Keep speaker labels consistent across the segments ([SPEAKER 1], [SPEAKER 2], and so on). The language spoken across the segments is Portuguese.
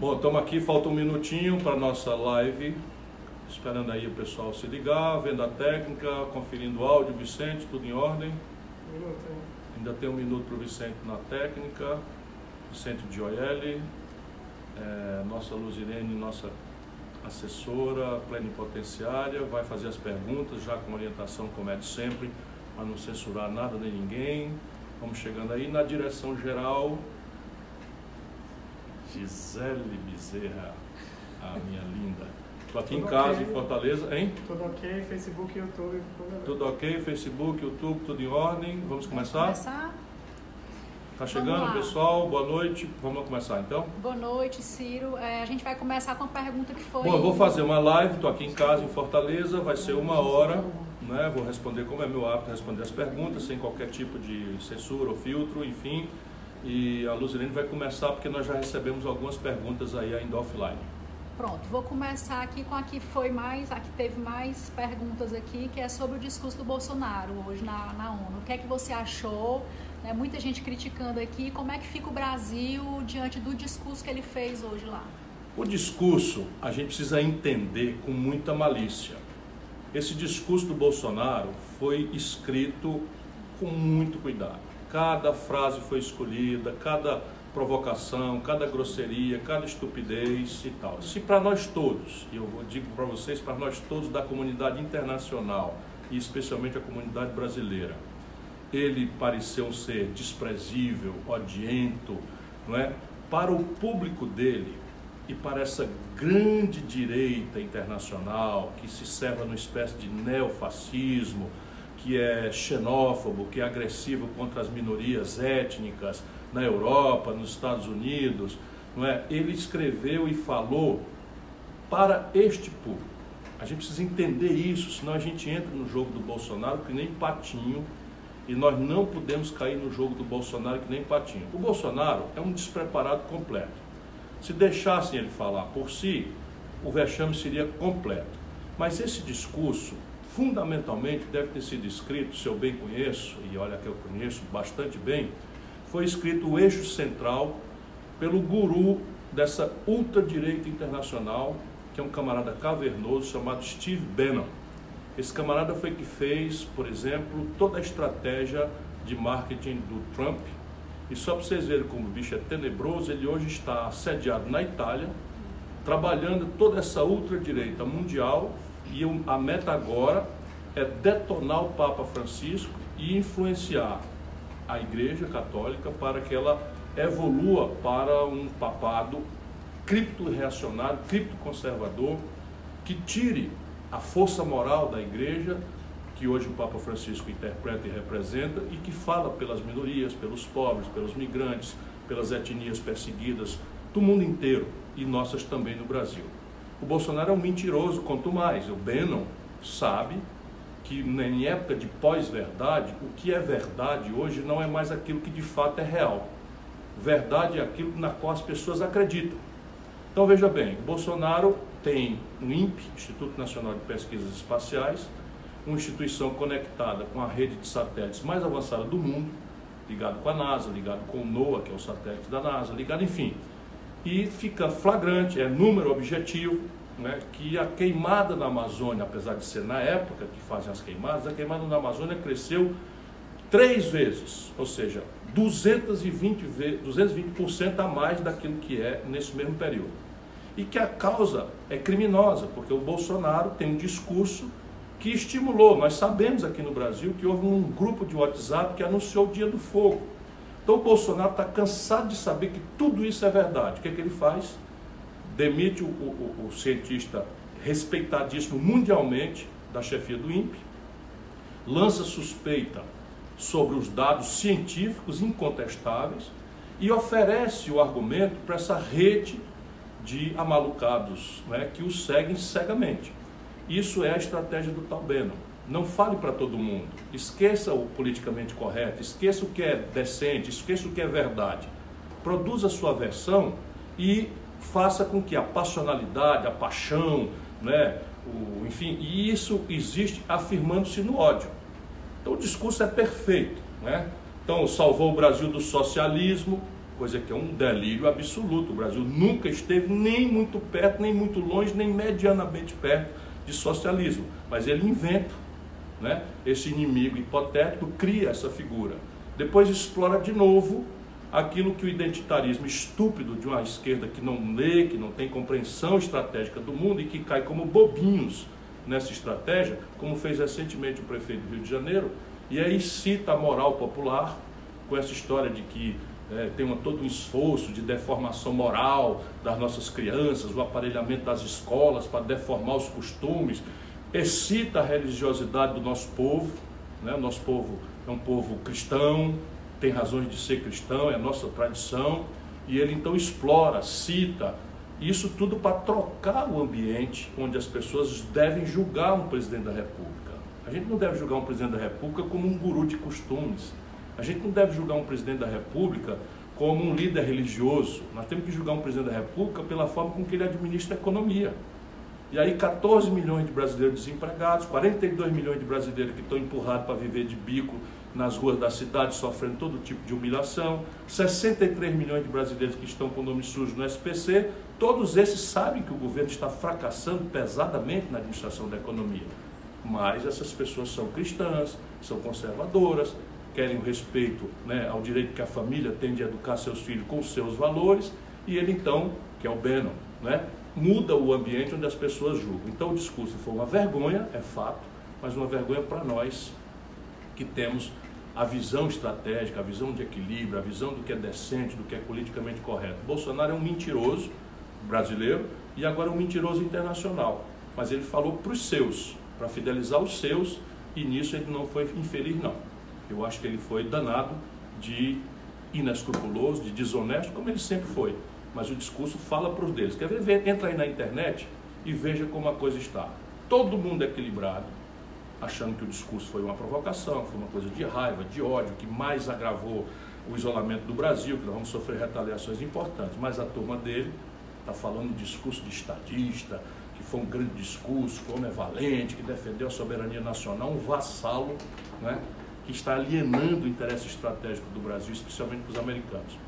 [SPEAKER 1] Bom, estamos aqui, falta um minutinho para nossa live. Esperando aí o pessoal se ligar, vendo a técnica, conferindo o áudio, Vicente, tudo em ordem.
[SPEAKER 2] Minuto?
[SPEAKER 1] Ainda tem um minuto para o Vicente na técnica. Vicente de é, nossa Luzirene, nossa assessora plenipotenciária, vai fazer as perguntas, já com orientação, como é de sempre, para não censurar nada nem ninguém. Vamos chegando aí na direção geral. Gisele Bezerra, a minha linda. Estou aqui em
[SPEAKER 2] Tudo
[SPEAKER 1] casa,
[SPEAKER 2] ok.
[SPEAKER 1] em Fortaleza, hein?
[SPEAKER 2] Tudo ok? Facebook, YouTube, tudo
[SPEAKER 1] Tudo ok? Facebook, YouTube, tudo em ordem. Vamos começar?
[SPEAKER 3] Começar?
[SPEAKER 1] Tá
[SPEAKER 3] Vamos
[SPEAKER 1] chegando, pessoal? Boa noite. Vamos começar então?
[SPEAKER 3] Boa noite, Ciro. É, a gente vai começar com a pergunta que foi.
[SPEAKER 1] Bom, eu vou fazer uma live, estou aqui em casa, em Fortaleza, vai ser uma hora, né? Vou responder como é meu hábito, responder as perguntas, sem qualquer tipo de censura ou filtro, enfim. E a Luzirene vai começar porque nós já recebemos algumas perguntas aí ainda offline.
[SPEAKER 3] Pronto, vou começar aqui com a que foi mais, a que teve mais perguntas aqui, que é sobre o discurso do Bolsonaro hoje na, na ONU. O que é que você achou? Né, muita gente criticando aqui. Como é que fica o Brasil diante do discurso que ele fez hoje lá?
[SPEAKER 1] O discurso a gente precisa entender com muita malícia. Esse discurso do Bolsonaro foi escrito com muito cuidado. Cada frase foi escolhida, cada provocação, cada grosseria, cada estupidez e tal. Se para nós todos, e eu digo para vocês, para nós todos da comunidade internacional e especialmente a comunidade brasileira, ele pareceu um ser desprezível, odiento, não é? Para o público dele e para essa grande direita internacional que se serve numa espécie de neofascismo, que é xenófobo, que é agressivo contra as minorias étnicas na Europa, nos Estados Unidos, não é? Ele escreveu e falou para este público. A gente precisa entender isso, senão a gente entra no jogo do Bolsonaro que nem patinho e nós não podemos cair no jogo do Bolsonaro que nem patinho. O Bolsonaro é um despreparado completo. Se deixassem ele falar por si, o vexame seria completo. Mas esse discurso, fundamentalmente, deve ter sido escrito, se eu bem conheço, e olha que eu conheço bastante bem, foi escrito o eixo central pelo guru dessa ultradireita internacional, que é um camarada cavernoso chamado Steve Bannon. Esse camarada foi que fez, por exemplo, toda a estratégia de marketing do Trump. E só para vocês verem como o bicho é tenebroso, ele hoje está sediado na Itália, trabalhando toda essa ultradireita mundial. E a meta agora é detonar o Papa Francisco e influenciar a Igreja Católica para que ela evolua para um papado cripto-reacionário, cripto-conservador, que tire a força moral da Igreja, que hoje o Papa Francisco interpreta e representa, e que fala pelas minorias, pelos pobres, pelos migrantes, pelas etnias perseguidas do mundo inteiro, e nossas também no Brasil. O Bolsonaro é um mentiroso, quanto mais. O Bannon sabe que em época de pós-verdade, o que é verdade hoje não é mais aquilo que de fato é real. Verdade é aquilo na qual as pessoas acreditam. Então veja bem, o Bolsonaro tem um INPE, Instituto Nacional de Pesquisas Espaciais, uma instituição conectada com a rede de satélites mais avançada do mundo, ligado com a NASA, ligado com o NOAA, que é o satélite da NASA, ligado, enfim. E fica flagrante, é número objetivo, né, que a queimada na Amazônia, apesar de ser na época que fazem as queimadas, a queimada na Amazônia cresceu três vezes, ou seja, 220, ve- 220% a mais daquilo que é nesse mesmo período. E que a causa é criminosa, porque o Bolsonaro tem um discurso que estimulou. Nós sabemos aqui no Brasil que houve um grupo de WhatsApp que anunciou o dia do fogo. Então o Bolsonaro está cansado de saber que tudo isso é verdade. O que, é que ele faz? Demite o, o- o cientista respeitadíssimo mundialmente da chefia do INPE, lança suspeita sobre os dados científicos incontestáveis e oferece o argumento para essa rede de amalucados né, que o seguem cegamente. Isso é a estratégia do tal Bannon. Não fale para todo mundo. Esqueça o politicamente correto, esqueça o que é decente, esqueça o que é verdade. Produza a sua versão e faça com que a passionalidade, a paixão, né, o, enfim, e isso existe afirmando-se no ódio. Então o discurso é perfeito. Né? Então salvou o Brasil do socialismo, coisa que é um delírio absoluto. O Brasil nunca esteve nem muito perto, nem muito longe, nem medianamente perto de socialismo. Mas ele inventa né, esse inimigo hipotético, cria essa figura. Depois explora de novo aquilo que o identitarismo estúpido de uma esquerda que não lê, que não tem compreensão estratégica do mundo e que cai como bobinhos nessa estratégia, como fez recentemente o prefeito do Rio de Janeiro, e aí cita a moral popular com essa história de que é, tem uma, todo um esforço de deformação moral das nossas crianças, o aparelhamento das escolas para deformar os costumes, excita a religiosidade do nosso povo. Né? O nosso povo é um povo cristão, tem razões de ser cristão, é a nossa tradição, e ele então explora, cita, isso tudo para trocar o ambiente onde as pessoas devem julgar um presidente da República. A gente não deve julgar um presidente da República como um guru de costumes. A gente não deve julgar um presidente da República como um líder religioso. Nós temos que julgar um presidente da República pela forma com que ele administra a economia. E aí 14 milhões de brasileiros desempregados, 42 milhões de brasileiros que estão empurrados para viver de bico nas ruas da cidade, sofrendo todo tipo de humilhação, 63 milhões de brasileiros que estão com o nome sujo no SPC, todos esses sabem que o governo está fracassando pesadamente na administração da economia. Mas essas pessoas são cristãs, são conservadoras, querem o respeito né, ao direito que a família tem de educar seus filhos com seus valores, e ele então, que é o Bannon, né, muda o ambiente onde as pessoas julgam. Então o discurso foi uma vergonha, é fato, mas uma vergonha para nós que temos a visão estratégica, a visão de equilíbrio, a visão do que é decente, do que é politicamente correto. Bolsonaro é um mentiroso brasileiro e agora um mentiroso internacional. Mas ele falou para os seus, para fidelizar os seus, e nisso ele não foi infeliz, não. Eu acho que ele foi danado de inescrupuloso, de desonesto, como ele sempre foi. Mas o discurso fala para os deles. Quer ver? Entra aí na internet e veja como a coisa está. Todo mundo é equilibrado, achando que o discurso foi uma provocação, foi uma coisa de raiva, de ódio, que mais agravou o isolamento do Brasil, que nós vamos sofrer retaliações importantes. Mas a turma dele está falando de discurso de estadista, que foi um grande discurso, que o homem é valente, que defendeu a soberania nacional, um vassalo, né? que está alienando o interesse estratégico do Brasil, especialmente para os americanos.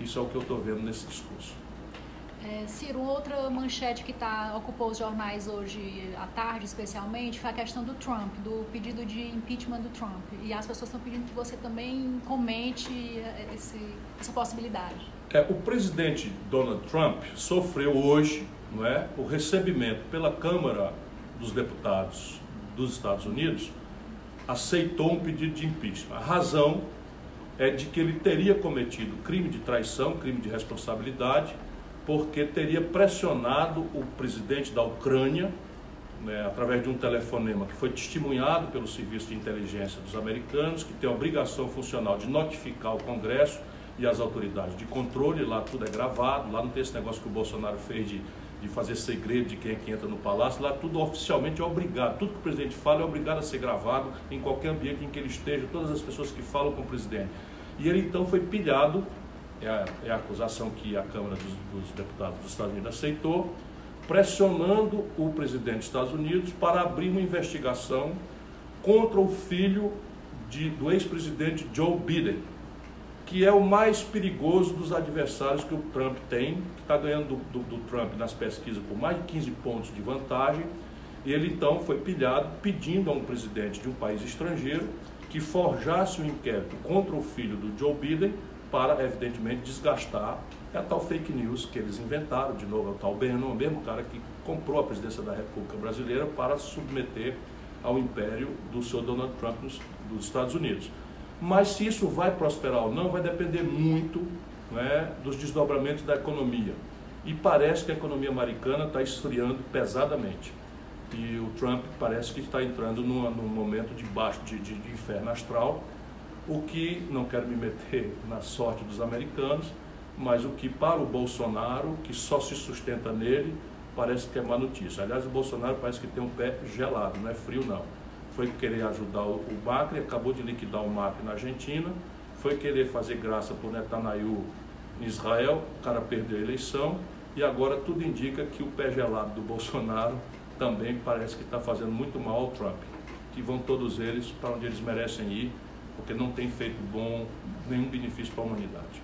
[SPEAKER 1] Isso é o que eu estou vendo nesse discurso.
[SPEAKER 3] É, Ciro, outra manchete que tá, ocupou os jornais hoje à tarde, especialmente, foi a questão do Trump, do pedido de impeachment do Trump. E as pessoas estão pedindo que você também comente esse, essa possibilidade.
[SPEAKER 1] É, o presidente Donald Trump sofreu hoje não é, o recebimento pela Câmara dos Deputados dos Estados Unidos aceitou um pedido de impeachment. A razão é de que ele teria cometido crime de traição, crime de responsabilidade, porque teria pressionado o presidente da Ucrânia, né, através de um telefonema que foi testemunhado pelo Serviço de Inteligência dos americanos, que tem a obrigação funcional de notificar o Congresso e as autoridades de controle, lá tudo é gravado, lá não tem esse negócio que o Bolsonaro fez de de fazer segredo de quem é que entra no palácio, lá tudo oficialmente é obrigado, tudo que o presidente fala é obrigado a ser gravado em qualquer ambiente em que ele esteja, todas as pessoas que falam com o presidente. E ele então foi pilhado, é a, é a acusação que a Câmara dos, dos Deputados dos Estados Unidos aceitou, pressionando o presidente dos Estados Unidos para abrir uma investigação contra o filho de, do ex-presidente Joe Biden, que é o mais perigoso dos adversários que o Trump tem, que está ganhando do, do, do, Trump nas pesquisas por mais de 15 pontos de vantagem. E ele então foi pilhado pedindo a um presidente de um país estrangeiro que forjasse um inquérito contra o filho do Joe Biden para, evidentemente, desgastar é a tal fake news que eles inventaram, de novo, é o tal Bannon, o mesmo cara que comprou a presidência da República Brasileira para submeter ao império do senhor Donald Trump dos, dos Estados Unidos. Mas se isso vai prosperar ou não, vai depender muito né, dos desdobramentos da economia. E parece que a economia americana está esfriando pesadamente. E o Trump parece que está entrando num, num momento de baixo de, de, de inferno astral, o que, não quero me meter na sorte dos americanos, mas o que para o Bolsonaro, que só se sustenta nele, parece que é má notícia. Aliás, o Bolsonaro parece que tem um pé gelado, não é frio não foi querer ajudar o, Macri, acabou de liquidar o Macri na Argentina, foi querer fazer graça por Netanyahu em Israel, o cara perdeu a eleição e agora tudo indica que o pé gelado do Bolsonaro também parece que está fazendo muito mal ao Trump. Que vão todos eles para onde eles merecem ir, porque não tem feito bom nenhum benefício para a humanidade.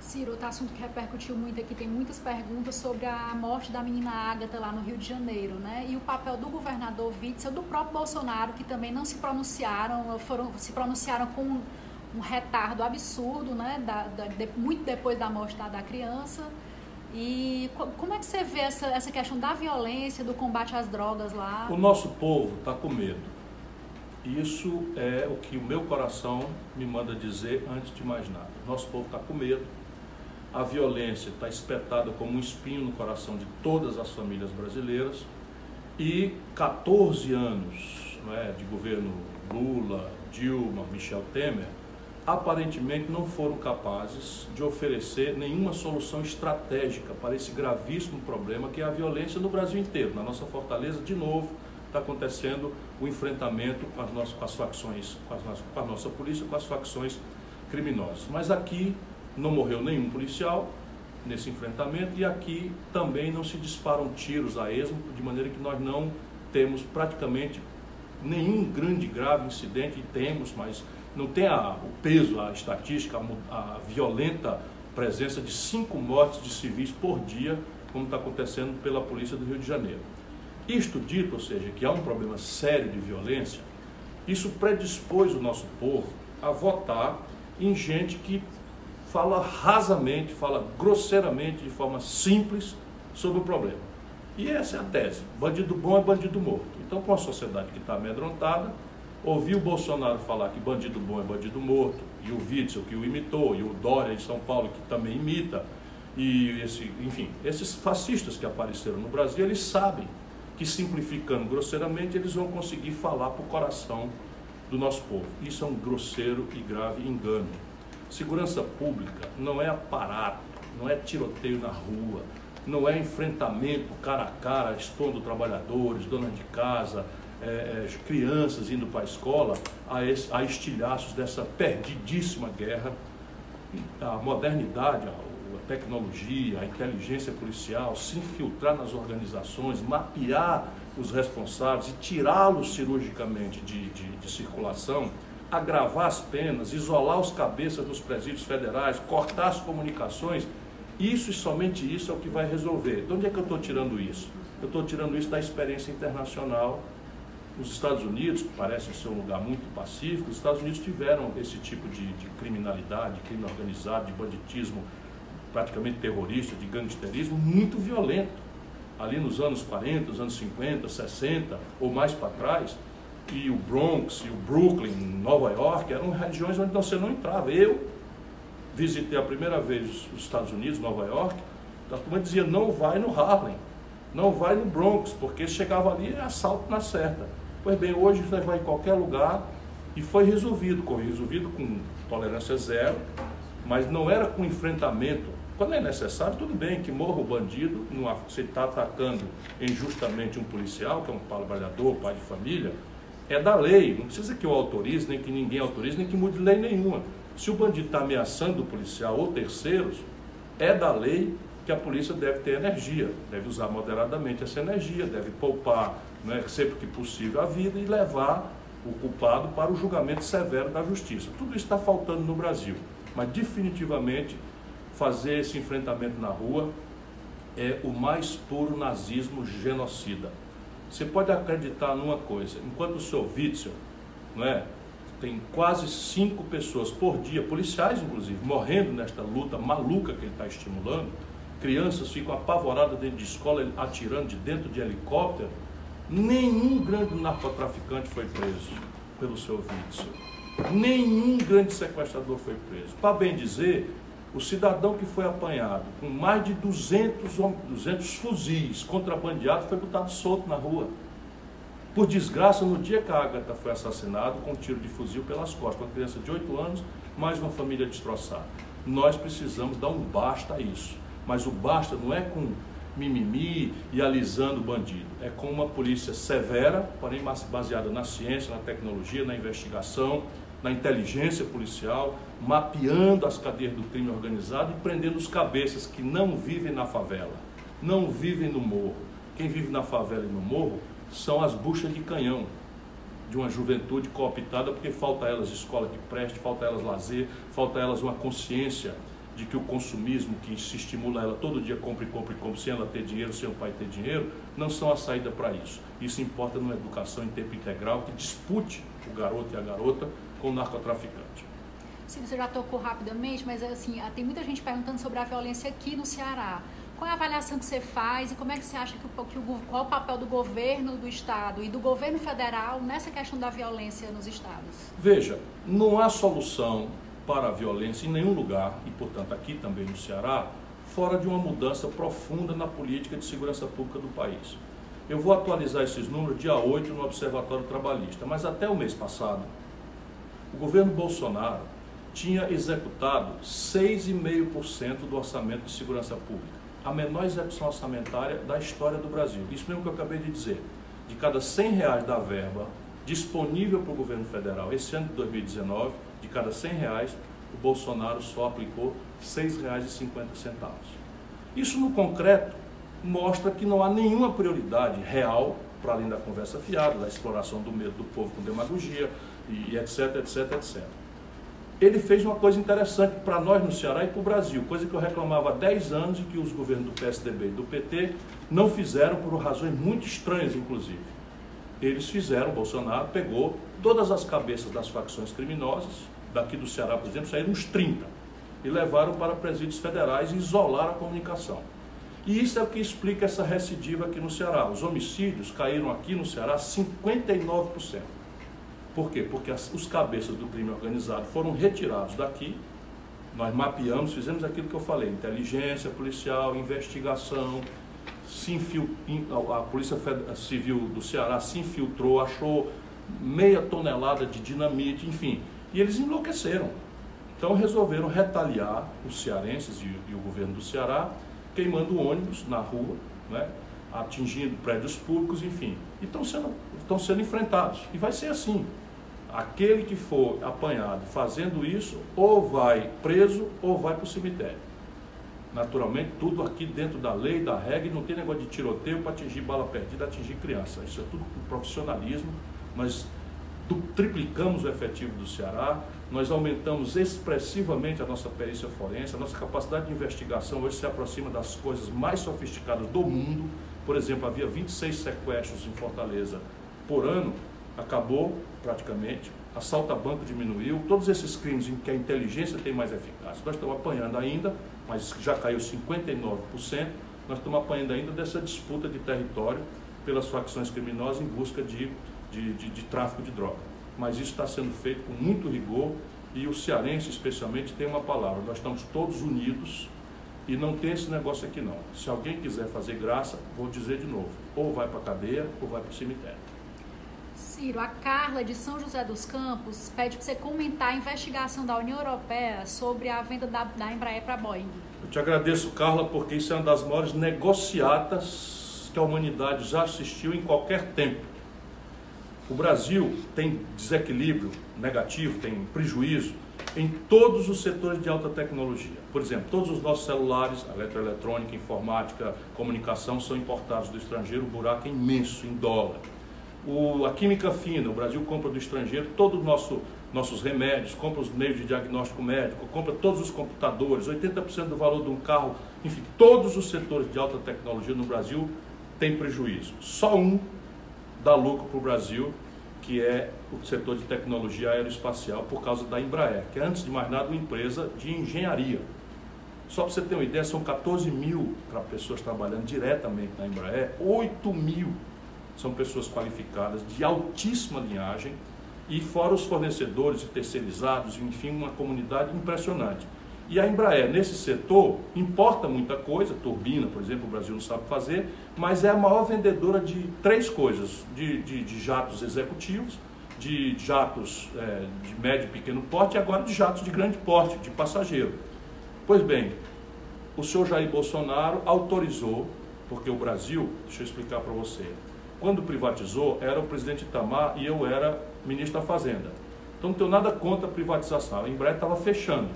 [SPEAKER 3] Ciro, outro assunto que repercutiu muito aqui, tem muitas perguntas sobre a morte da menina Ágata lá no Rio de Janeiro, né? E o papel do governador Witzel, do próprio Bolsonaro, que também não se pronunciaram, foram, se pronunciaram com um, um retardo absurdo, né? Da, da, de, muito depois da morte da, da criança. E como é que você vê essa, essa questão da violência, do combate às drogas lá?
[SPEAKER 1] O nosso povo está com medo. Isso é o que o meu coração me manda dizer antes de mais nada. Nosso povo está com medo a violência está espetada como um espinho no coração de todas as famílias brasileiras e 14 anos é, de governo Lula, Dilma, Michel Temer, aparentemente não foram capazes de oferecer nenhuma solução estratégica para esse gravíssimo problema que é a violência no Brasil inteiro. Na nossa fortaleza, de novo, está acontecendo o enfrentamento com as, nossas, com as facções, com, as, com a nossa polícia, com as facções criminosas. Mas aqui não morreu nenhum policial nesse enfrentamento e aqui também não se disparam tiros a esmo, de maneira que nós não temos praticamente nenhum grande grave incidente, e temos, mas não tem a, o peso, a estatística, a, a violenta presença de cinco mortes de civis por dia, como está acontecendo pela Polícia do Rio de Janeiro. Isto dito, ou seja, que há um problema sério de violência, isso predispôs o nosso povo a votar em gente que fala rasamente, fala grosseiramente, de forma simples sobre o problema. E essa é a tese: bandido bom é bandido morto. Então, com a sociedade que está amedrontada, ouvir o Bolsonaro falar que bandido bom é bandido morto, e o Witzel que o imitou, e o Dória em São Paulo que também imita, e esse, enfim, esses fascistas que apareceram no Brasil, eles sabem que simplificando grosseiramente eles vão conseguir falar para o coração do nosso povo. Isso é um grosseiro e grave engano. Segurança pública não é aparato, não é tiroteio na rua, não é enfrentamento cara a cara, expondo trabalhadores, donas de casa, é, é, crianças indo para a escola a, esse, a estilhaços dessa perdidíssima guerra. A modernidade, a, a tecnologia, a inteligência policial, se infiltrar nas organizações, mapear os responsáveis e tirá-los cirurgicamente de, de, de circulação agravar as penas, isolar os cabeças dos presídios federais, cortar as comunicações, isso e somente isso é o que vai resolver. De onde é que eu estou tirando isso? Eu estou tirando isso da experiência internacional. Os Estados Unidos, que parece ser um lugar muito pacífico, os Estados Unidos tiveram esse tipo de, de criminalidade, de crime organizado, de banditismo praticamente terrorista, de gangsterismo, muito violento. Ali nos anos 40, os anos 50, 60 ou mais para trás, e o Bronx, e o Brooklyn, Nova York, eram regiões onde você não entrava. Eu visitei a primeira vez os Estados Unidos, Nova York, a turma dizia, não vai no Harlem, não vai no Bronx, porque chegava ali é assalto na certa. Pois bem, hoje você vai em qualquer lugar e foi resolvido, foi resolvido com tolerância zero, mas não era com enfrentamento. Quando é necessário, tudo bem que morra o bandido, você está atacando injustamente um policial, que é um trabalhador, pai de família, é da lei, não precisa que eu autorize, nem que ninguém autorize, nem que mude lei nenhuma. Se o bandido está ameaçando o policial ou terceiros, é da lei que a polícia deve ter energia, deve usar moderadamente essa energia, deve poupar né, sempre que possível a vida e levar o culpado para o julgamento severo da justiça. Tudo isso está faltando no Brasil, mas definitivamente fazer esse enfrentamento na rua é o mais puro nazismo genocida. Você pode acreditar numa coisa, enquanto o seu Witzel, não é, tem quase cinco pessoas por dia, policiais inclusive, morrendo nesta luta maluca que ele está estimulando, crianças ficam apavoradas dentro de escola, atirando de dentro de helicóptero, nenhum grande narcotraficante foi preso pelo seu Witzel. Nenhum grande sequestrador foi preso. Para bem dizer, o cidadão que foi apanhado com mais de 200, 200 fuzis contrabandeados foi botado solto na rua. Por desgraça, no dia que a Agatha foi assassinada, com um tiro de fuzil pelas costas, uma criança de 8 anos, mais uma família destroçada. Nós precisamos dar um basta a isso. Mas o basta não é com mimimi e alisando o bandido. É com uma polícia severa, porém baseada na ciência, na tecnologia, na investigação, na inteligência policial, mapeando as cadeias do crime organizado e prendendo os cabeças que não vivem na favela, não vivem no morro. Quem vive na favela e no morro são as buchas de canhão de uma juventude cooptada porque falta elas escola que preste, falta elas lazer, falta elas uma consciência de que o consumismo que se estimula ela todo dia compra e compra e compra sem ela ter dinheiro, sem o pai ter dinheiro, não são a saída para isso. Isso importa numa educação em tempo integral que dispute o garoto e a garota com o narcotraficante.
[SPEAKER 3] Sim, você já tocou rapidamente, mas assim, tem muita gente perguntando sobre a violência aqui no Ceará. Qual é a avaliação que você faz e como é que você acha que, o, que o, qual é o papel do governo do estado e do governo federal nessa questão da violência nos estados?
[SPEAKER 1] Veja, não há solução para a violência em nenhum lugar, e portanto aqui também no Ceará, fora de uma mudança profunda na política de segurança pública do país. Eu vou atualizar esses números dia 8 no Observatório Trabalhista, mas até o mês passado, o governo Bolsonaro tinha executado 6,5% do orçamento de segurança pública a menor execução orçamentária da história do Brasil. Isso mesmo que eu acabei de dizer. De cada 100 reais da verba disponível para o governo federal esse ano de 2019, de cada 100 reais, o Bolsonaro só aplicou R$ 6,50. Isso no concreto mostra que não há nenhuma prioridade real, para além da conversa fiada, da exploração do medo do povo com demagogia e etc, etc, etc ele fez uma coisa interessante para nós no Ceará e para o Brasil, coisa que eu reclamava há 10 anos e que os governos do PSDB e do PT não fizeram por razões muito estranhas, inclusive. Eles fizeram, Bolsonaro pegou todas as cabeças das facções criminosas, daqui do Ceará, por exemplo, saíram uns 30, e levaram para presídios federais e isolaram a comunicação. E isso é o que explica essa recidiva aqui no Ceará. Os homicídios caíram aqui no Ceará 59%. Por quê? Porque as, os cabeças do crime organizado foram retirados daqui, nós mapeamos, fizemos aquilo que eu falei, inteligência policial, investigação, se infil, a Polícia Civil do Ceará se infiltrou, achou meia tonelada de dinamite, enfim, e eles enlouqueceram. Então resolveram retaliar os cearenses e, e o governo do Ceará, queimando ônibus na rua, né, atingindo prédios públicos, enfim. E estão sendo, estão sendo enfrentados. E vai ser assim aquele que for apanhado fazendo isso, ou vai preso ou vai para o cemitério. Naturalmente, tudo aqui dentro da lei, da regra, não tem negócio de tiroteio para atingir bala perdida, atingir criança. Isso é tudo com profissionalismo. Nós triplicamos o efetivo do Ceará, nós aumentamos expressivamente a nossa perícia forense, a nossa capacidade de investigação hoje se aproxima das coisas mais sofisticadas do mundo. Por exemplo, havia 26 sequestros em Fortaleza por ano, acabou praticamente, assalto a banco diminuiu, todos esses crimes em que a inteligência tem mais eficácia. Nós estamos apanhando ainda, mas já caiu 59%, nós estamos apanhando ainda dessa disputa de território pelas facções criminosas em busca de, de, de, de tráfico de droga. Mas isso está sendo feito com muito rigor e o cearense, especialmente, tem uma palavra: nós estamos todos unidos e não tem esse negócio aqui não. Se alguém quiser fazer graça, vou dizer de novo: ou vai para a cadeia ou vai para o cemitério.
[SPEAKER 3] Ciro, a Carla de São José dos Campos pede para você comentar a investigação da União Europeia sobre a venda da, da Embraer para a Boeing.
[SPEAKER 1] Eu te agradeço, Carla, porque isso é uma das maiores negociatas que a humanidade já assistiu em qualquer tempo. O Brasil tem desequilíbrio negativo, tem prejuízo em todos os setores de alta tecnologia. Por exemplo, todos os nossos celulares, eletroeletrônica, informática, comunicação são importados do estrangeiro, o buraco é imenso em dólar o, a química fina, o Brasil compra do estrangeiro todos os nosso, nossos remédios, compra os meios de diagnóstico médico, compra todos os computadores, 80% do valor de um carro, enfim, todos os setores de alta tecnologia no Brasil têm prejuízo. Só um dá lucro para o Brasil, que é o setor de tecnologia aeroespacial, por causa da Embraer, que é, antes de mais nada, uma empresa de engenharia. Só para você ter uma ideia, são 14 mil pessoas trabalhando diretamente na Embraer, 8 mil são pessoas qualificadas, de altíssima linhagem, e fora os fornecedores e terceirizados, enfim, uma comunidade impressionante. E a Embraer, nesse setor, importa muita coisa, turbina, por exemplo, o Brasil não sabe fazer, mas é a maior vendedora de três coisas: de, de, de jatos executivos, de jatos é, de médio e pequeno porte e agora de jatos de grande porte, de passageiro. Pois bem, o senhor Jair Bolsonaro autorizou, porque o Brasil, deixa eu explicar para você, quando privatizou, era o presidente Itamar e eu era ministro da Fazenda. Então não tenho nada contra a privatização. A Embraer estava fechando.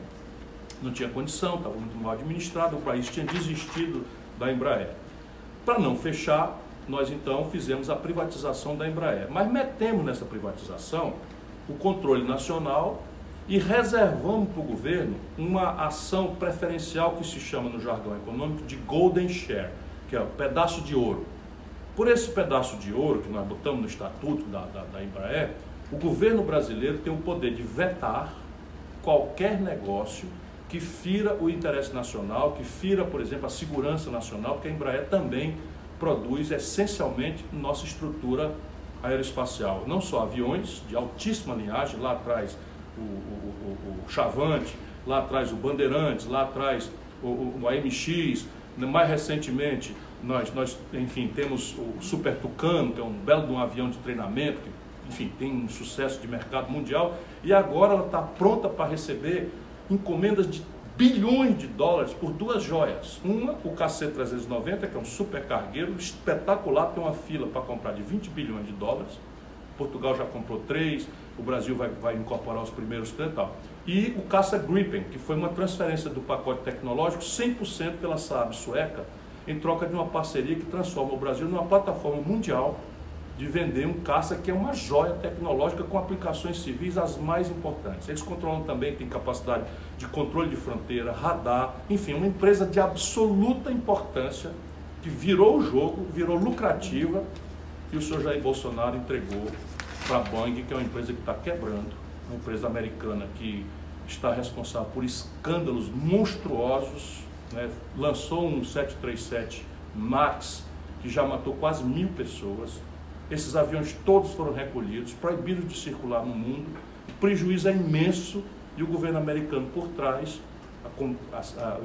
[SPEAKER 1] Não tinha condição, estava muito mal administrado, o país tinha desistido da Embraer. Para não fechar, nós então fizemos a privatização da Embraer. Mas metemos nessa privatização o controle nacional e reservamos para o governo uma ação preferencial que se chama no jargão econômico de golden share, que é o pedaço de ouro. Por esse pedaço de ouro que nós botamos no estatuto da, da, da Embraer, o governo brasileiro tem o poder de vetar qualquer negócio que fira o interesse nacional, que fira, por exemplo, a segurança nacional, porque a Embraer também produz essencialmente nossa estrutura aeroespacial, não só aviões de altíssima linhagem, lá atrás o, o, o, o Chavante, lá atrás o Bandeirantes, lá atrás o, o, AMX, mais recentemente nós, nós, enfim, temos o Super Tucano, que é um belo de um avião de treinamento, que, enfim, tem um sucesso de mercado mundial, e agora ela está pronta para receber encomendas de bilhões de dólares por duas joias. Uma, o KC-390, que é um super cargueiro espetacular, tem uma fila para comprar de 20 bilhões de dólares. Portugal já comprou três, o Brasil vai, vai incorporar os primeiros três e tal. E o Caça Gripen, que foi uma transferência do pacote tecnológico 100% pela Saab sueca, em troca de uma parceria que transforma o Brasil numa plataforma mundial de vender um caça que é uma joia tecnológica com aplicações civis as mais importantes. Eles controlam também, tem capacidade de controle de fronteira, radar, enfim, uma empresa de absoluta importância que virou o jogo, virou lucrativa e o senhor Jair Bolsonaro entregou para a Boeing, que é uma empresa que está quebrando, uma empresa americana que está responsável por escândalos monstruosos, né? lançou um 737 MAX que já matou quase mil pessoas, esses aviões todos foram recolhidos, proibidos de circular no mundo. O prejuízo é imenso e o governo americano por trás,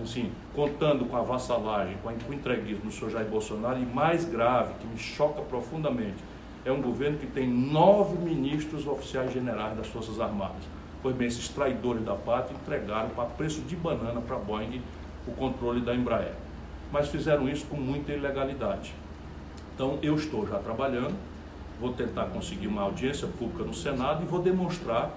[SPEAKER 1] assim, contando com a vassalagem, com o entreguismo do senhor Jair Bolsonaro, e mais grave, que me choca profundamente, é um governo que tem nove ministros oficiais generais das Forças Armadas. Pois bem, esses traidores da pátria entregaram para preço de banana para a Boeing o controle da Embraer. Mas fizeram isso com muita ilegalidade. Então, eu estou já trabalhando vou tentar conseguir uma audiência pública no Senado e vou demonstrar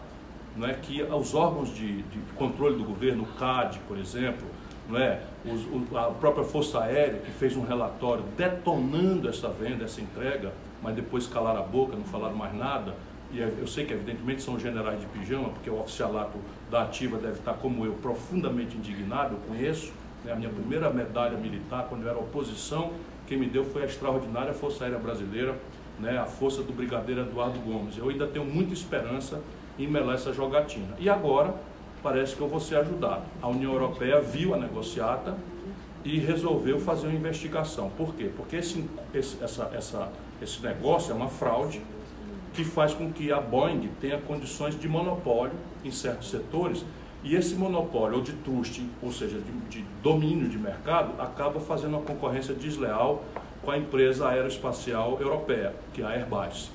[SPEAKER 1] não é, que os órgãos de, de controle do governo, o CAD, por exemplo, não é, os, o, a própria Força Aérea, que fez um relatório detonando essa venda, essa entrega, mas depois calaram a boca, não falaram mais nada. E é, eu sei que, evidentemente, são generais de pijama, porque o oficialato da Ativa deve estar, como eu, profundamente indignado. Eu conheço né, a minha primeira medalha militar, quando eu era oposição, quem me deu foi a extraordinária Força Aérea Brasileira, né, a força do brigadeiro Eduardo Gomes. Eu ainda tenho muita esperança em melar essa jogatina. E agora parece que eu vou ser ajudado. A União Europeia viu a negociata e resolveu fazer uma investigação. Por quê? Porque esse, esse, essa, essa, esse negócio é uma fraude que faz com que a Boeing tenha condições de monopólio em certos setores e esse monopólio, ou de truste, ou seja, de, de domínio de mercado, acaba fazendo uma concorrência desleal com a empresa aeroespacial europeia, que é a Airbus.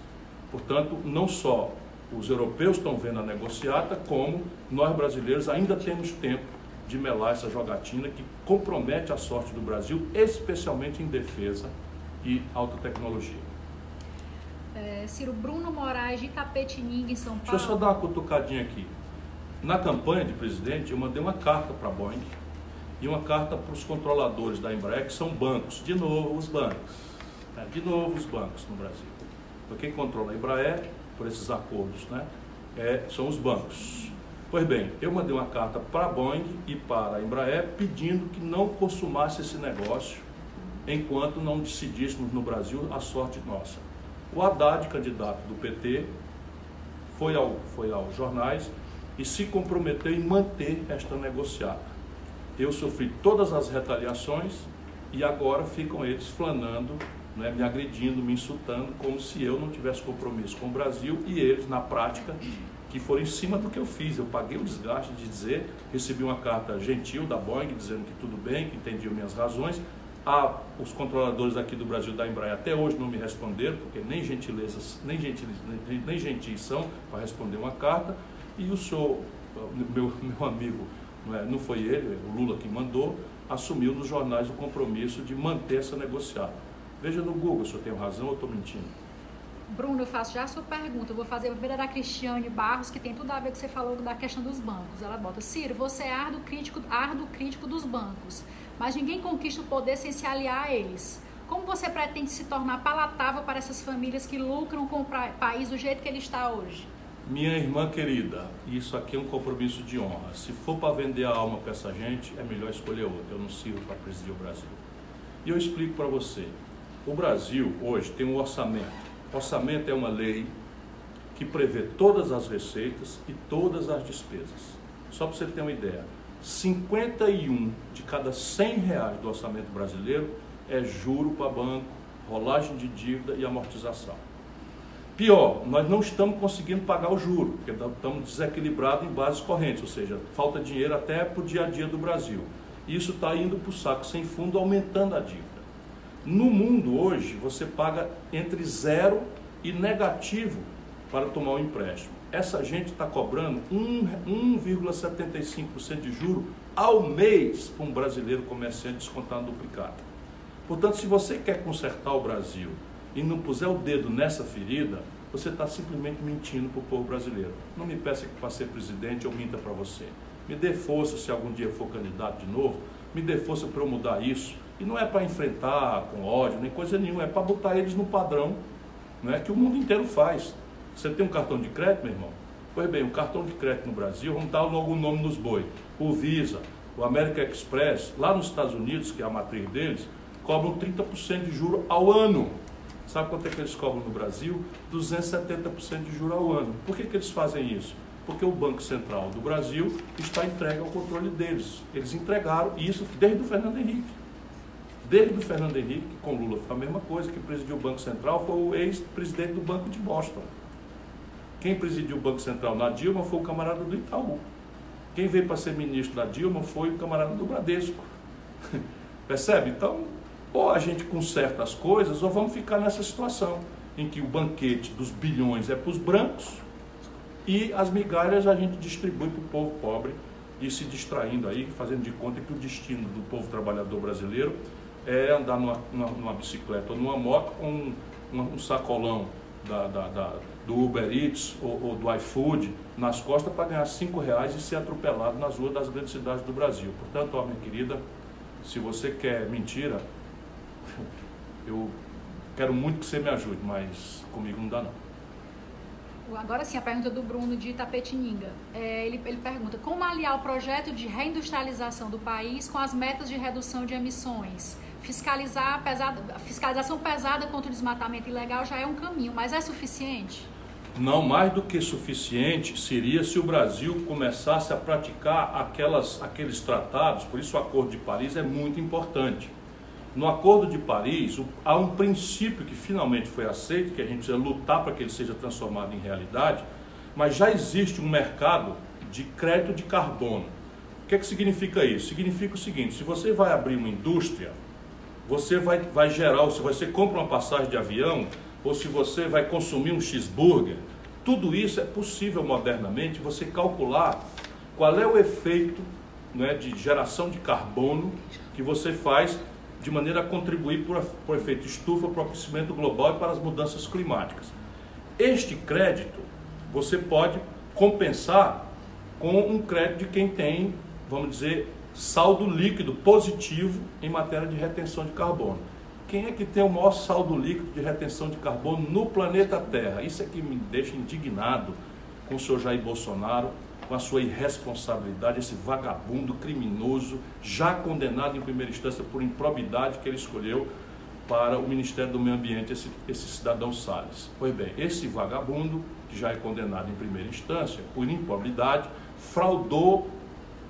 [SPEAKER 1] Portanto, não só os europeus estão vendo a negociata, como nós brasileiros ainda temos tempo de melar essa jogatina que compromete a sorte do Brasil, especialmente em defesa e alta tecnologia.
[SPEAKER 3] É, Ciro Bruno Moraes de Tapetininga, em São Paulo.
[SPEAKER 1] Deixa eu só dar uma cutucadinha aqui. Na campanha de presidente, eu mandei uma carta para a Boeing e uma carta para os controladores da Embraer, que são bancos, de novo os bancos, né? de novo os bancos no Brasil. Então, quem controla a Embraer, por esses acordos, né? É, são os bancos. Pois bem, eu mandei uma carta para a Boeing e para a Embraer pedindo que não consumasse esse negócio enquanto não decidíssemos no Brasil a sorte nossa. O Haddad, candidato do PT, foi, ao, foi aos jornais e se comprometeu em manter esta negociata eu sofri todas as retaliações e agora ficam eles flanando, né, me agredindo, me insultando, como se eu não tivesse compromisso com o Brasil e eles, na prática, que foram em cima do que eu fiz. Eu paguei o desgaste de dizer, recebi uma carta gentil da Boeing dizendo que tudo bem, que entendiam minhas razões. Ah, os controladores aqui do Brasil da Embraer até hoje não me responderam, porque nem gentilezas, nem gentis, nem, nem gentis são para responder uma carta. E o senhor, meu, meu amigo não, é, não foi ele, o Lula que mandou, assumiu nos jornais o compromisso de manter essa negociada. Veja no Google se eu tenho razão ou estou mentindo.
[SPEAKER 3] Bruno, eu faço já a sua pergunta. Eu vou fazer a primeira da Cristiane Barros, que tem tudo a ver com que você falou da questão dos bancos. Ela bota, Ciro, você é árduo crítico, árduo crítico dos bancos, mas ninguém conquista o poder sem se aliar a eles. Como você pretende se tornar palatável para essas famílias que lucram com o país do jeito que ele está hoje?
[SPEAKER 1] Minha irmã querida, isso aqui é um compromisso de honra. Se for para vender a alma para essa gente, é melhor escolher outra. Eu não sirvo para presidir o Brasil. E eu explico para você. O Brasil hoje tem um orçamento. orçamento é uma lei que prevê todas as receitas e todas as despesas. Só para você ter uma ideia, 51 de cada 100 reais do orçamento brasileiro é juro para banco, rolagem de dívida e amortização. Pior, nós não estamos conseguindo pagar o juro, porque estamos desequilibrados em bases correntes, ou seja, falta dinheiro até para o dia a dia do Brasil. Isso está indo para o saco sem fundo, aumentando a dívida. No mundo hoje, você paga entre zero e negativo para tomar um empréstimo. Essa gente está cobrando 1,75% de juro ao mês para um brasileiro comerciante descontar no duplicado. Portanto, se você quer consertar o Brasil e não puser o dedo nessa ferida, você está simplesmente mentindo para o povo brasileiro. Não me peça que para ser presidente eu minta para você. Me dê força se algum dia for candidato de novo, me dê força para eu mudar isso. E não é para enfrentar com ódio, nem coisa nenhuma, é para botar eles no padrão né, que o mundo inteiro faz. Você tem um cartão de crédito, meu irmão? Pois bem, o cartão de crédito no Brasil, vamos dar logo o nome nos boi. O Visa, o American Express, lá nos Estados Unidos, que é a matriz deles, cobram 30% de juro ao ano. Sabe quanto é que eles cobram no Brasil? 270% de juros ao ano. Por que, que eles fazem isso? Porque o Banco Central do Brasil está entregue ao controle deles. Eles entregaram isso desde o Fernando Henrique. Desde o Fernando Henrique, com Lula foi a mesma coisa, que presidiu o Banco Central foi o ex-presidente do Banco de Boston. Quem presidiu o Banco Central na Dilma foi o camarada do Itaú. Quem veio para ser ministro da Dilma foi o camarada do Bradesco. Percebe? Então, ou a gente conserta as coisas, ou vamos ficar nessa situação em que o banquete dos bilhões é para os brancos e as migalhas a gente distribui para o povo pobre e se distraindo aí, fazendo de conta que o destino do povo trabalhador brasileiro é andar numa, numa, numa bicicleta ou numa moto com um, um sacolão da, da, da, do Uber Eats ou, ou do iFood nas costas para ganhar cinco reais e ser atropelado nas ruas das grandes cidades do Brasil. Portanto, ó, minha querida, se você quer mentira, eu quero muito que você me ajude, mas comigo não dá não.
[SPEAKER 3] Agora sim, a pergunta do Bruno de Itapetininga. É, ele, ele pergunta, como aliar o projeto de reindustrialização do país com as metas de redução de emissões? Fiscalizar pesada, fiscalização pesada contra o desmatamento ilegal já é um caminho, mas é suficiente?
[SPEAKER 1] Não mais do que suficiente seria se o Brasil começasse a praticar aquelas, aqueles tratados, por isso o Acordo de Paris é muito importante no Acordo de Paris, há um princípio que finalmente foi aceito, que a gente precisa lutar para que ele seja transformado em realidade, mas já existe um mercado de crédito de carbono. O que, é que significa isso? Significa o seguinte: se você vai abrir uma indústria, você vai, vai gerar, se você compra uma passagem de avião, ou se você vai consumir um cheeseburger, tudo isso é possível modernamente você calcular qual é o efeito né, de geração de carbono que você faz de maneira a contribuir para o efeito estufa, para o aquecimento global e para as mudanças climáticas. Este crédito você pode compensar com um crédito de quem tem, vamos dizer, saldo líquido positivo em matéria de retenção de carbono. Quem é que tem o maior saldo líquido de retenção de carbono no planeta Terra? Isso é que me deixa indignado com o senhor Jair Bolsonaro com a sua irresponsabilidade, esse vagabundo criminoso, já condenado em primeira instância por improbidade que ele escolheu para o Ministério do Meio Ambiente, esse, esse cidadão Salles. Pois bem, esse vagabundo, que já é condenado em primeira instância por improbidade, fraudou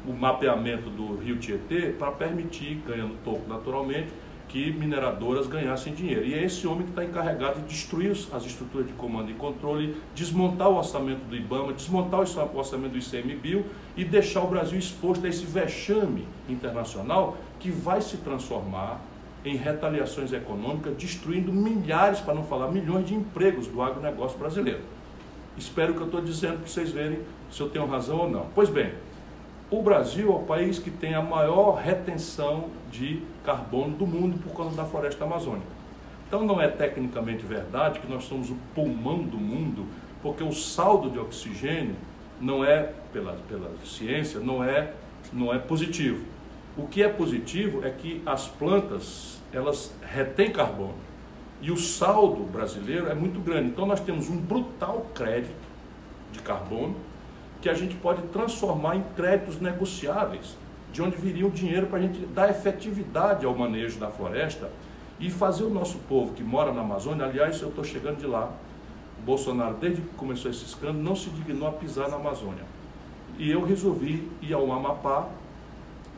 [SPEAKER 1] o mapeamento do rio Tietê para permitir, ganhando toco naturalmente, que mineradoras ganhassem dinheiro. E é esse homem que está encarregado de destruir as estruturas de comando e controle, desmontar o orçamento do IBAMA, desmontar o orçamento do ICMBio e deixar o Brasil exposto a esse vexame internacional que vai se transformar em retaliações econômicas, destruindo milhares, para não falar milhões de empregos do agronegócio brasileiro. Espero que eu estou dizendo para vocês verem se eu tenho razão ou não. Pois bem, o Brasil é o país que tem a maior retenção de carbono do mundo por causa da floresta amazônica. Então não é tecnicamente verdade que nós somos o pulmão do mundo, porque o saldo de oxigênio não é, pela, pela ciência, não é, não é positivo. O que é positivo é que as plantas, elas retêm carbono. E o saldo brasileiro é muito grande. Então nós temos um brutal crédito de carbono que a gente pode transformar em créditos negociáveis, de onde viria o dinheiro para a gente dar efetividade ao manejo da floresta e fazer o nosso povo que mora na Amazônia, aliás, eu estou chegando de lá, o Bolsonaro, desde que começou esse escândalo, não se dignou a pisar na Amazônia. E eu resolvi ir ao Amapá,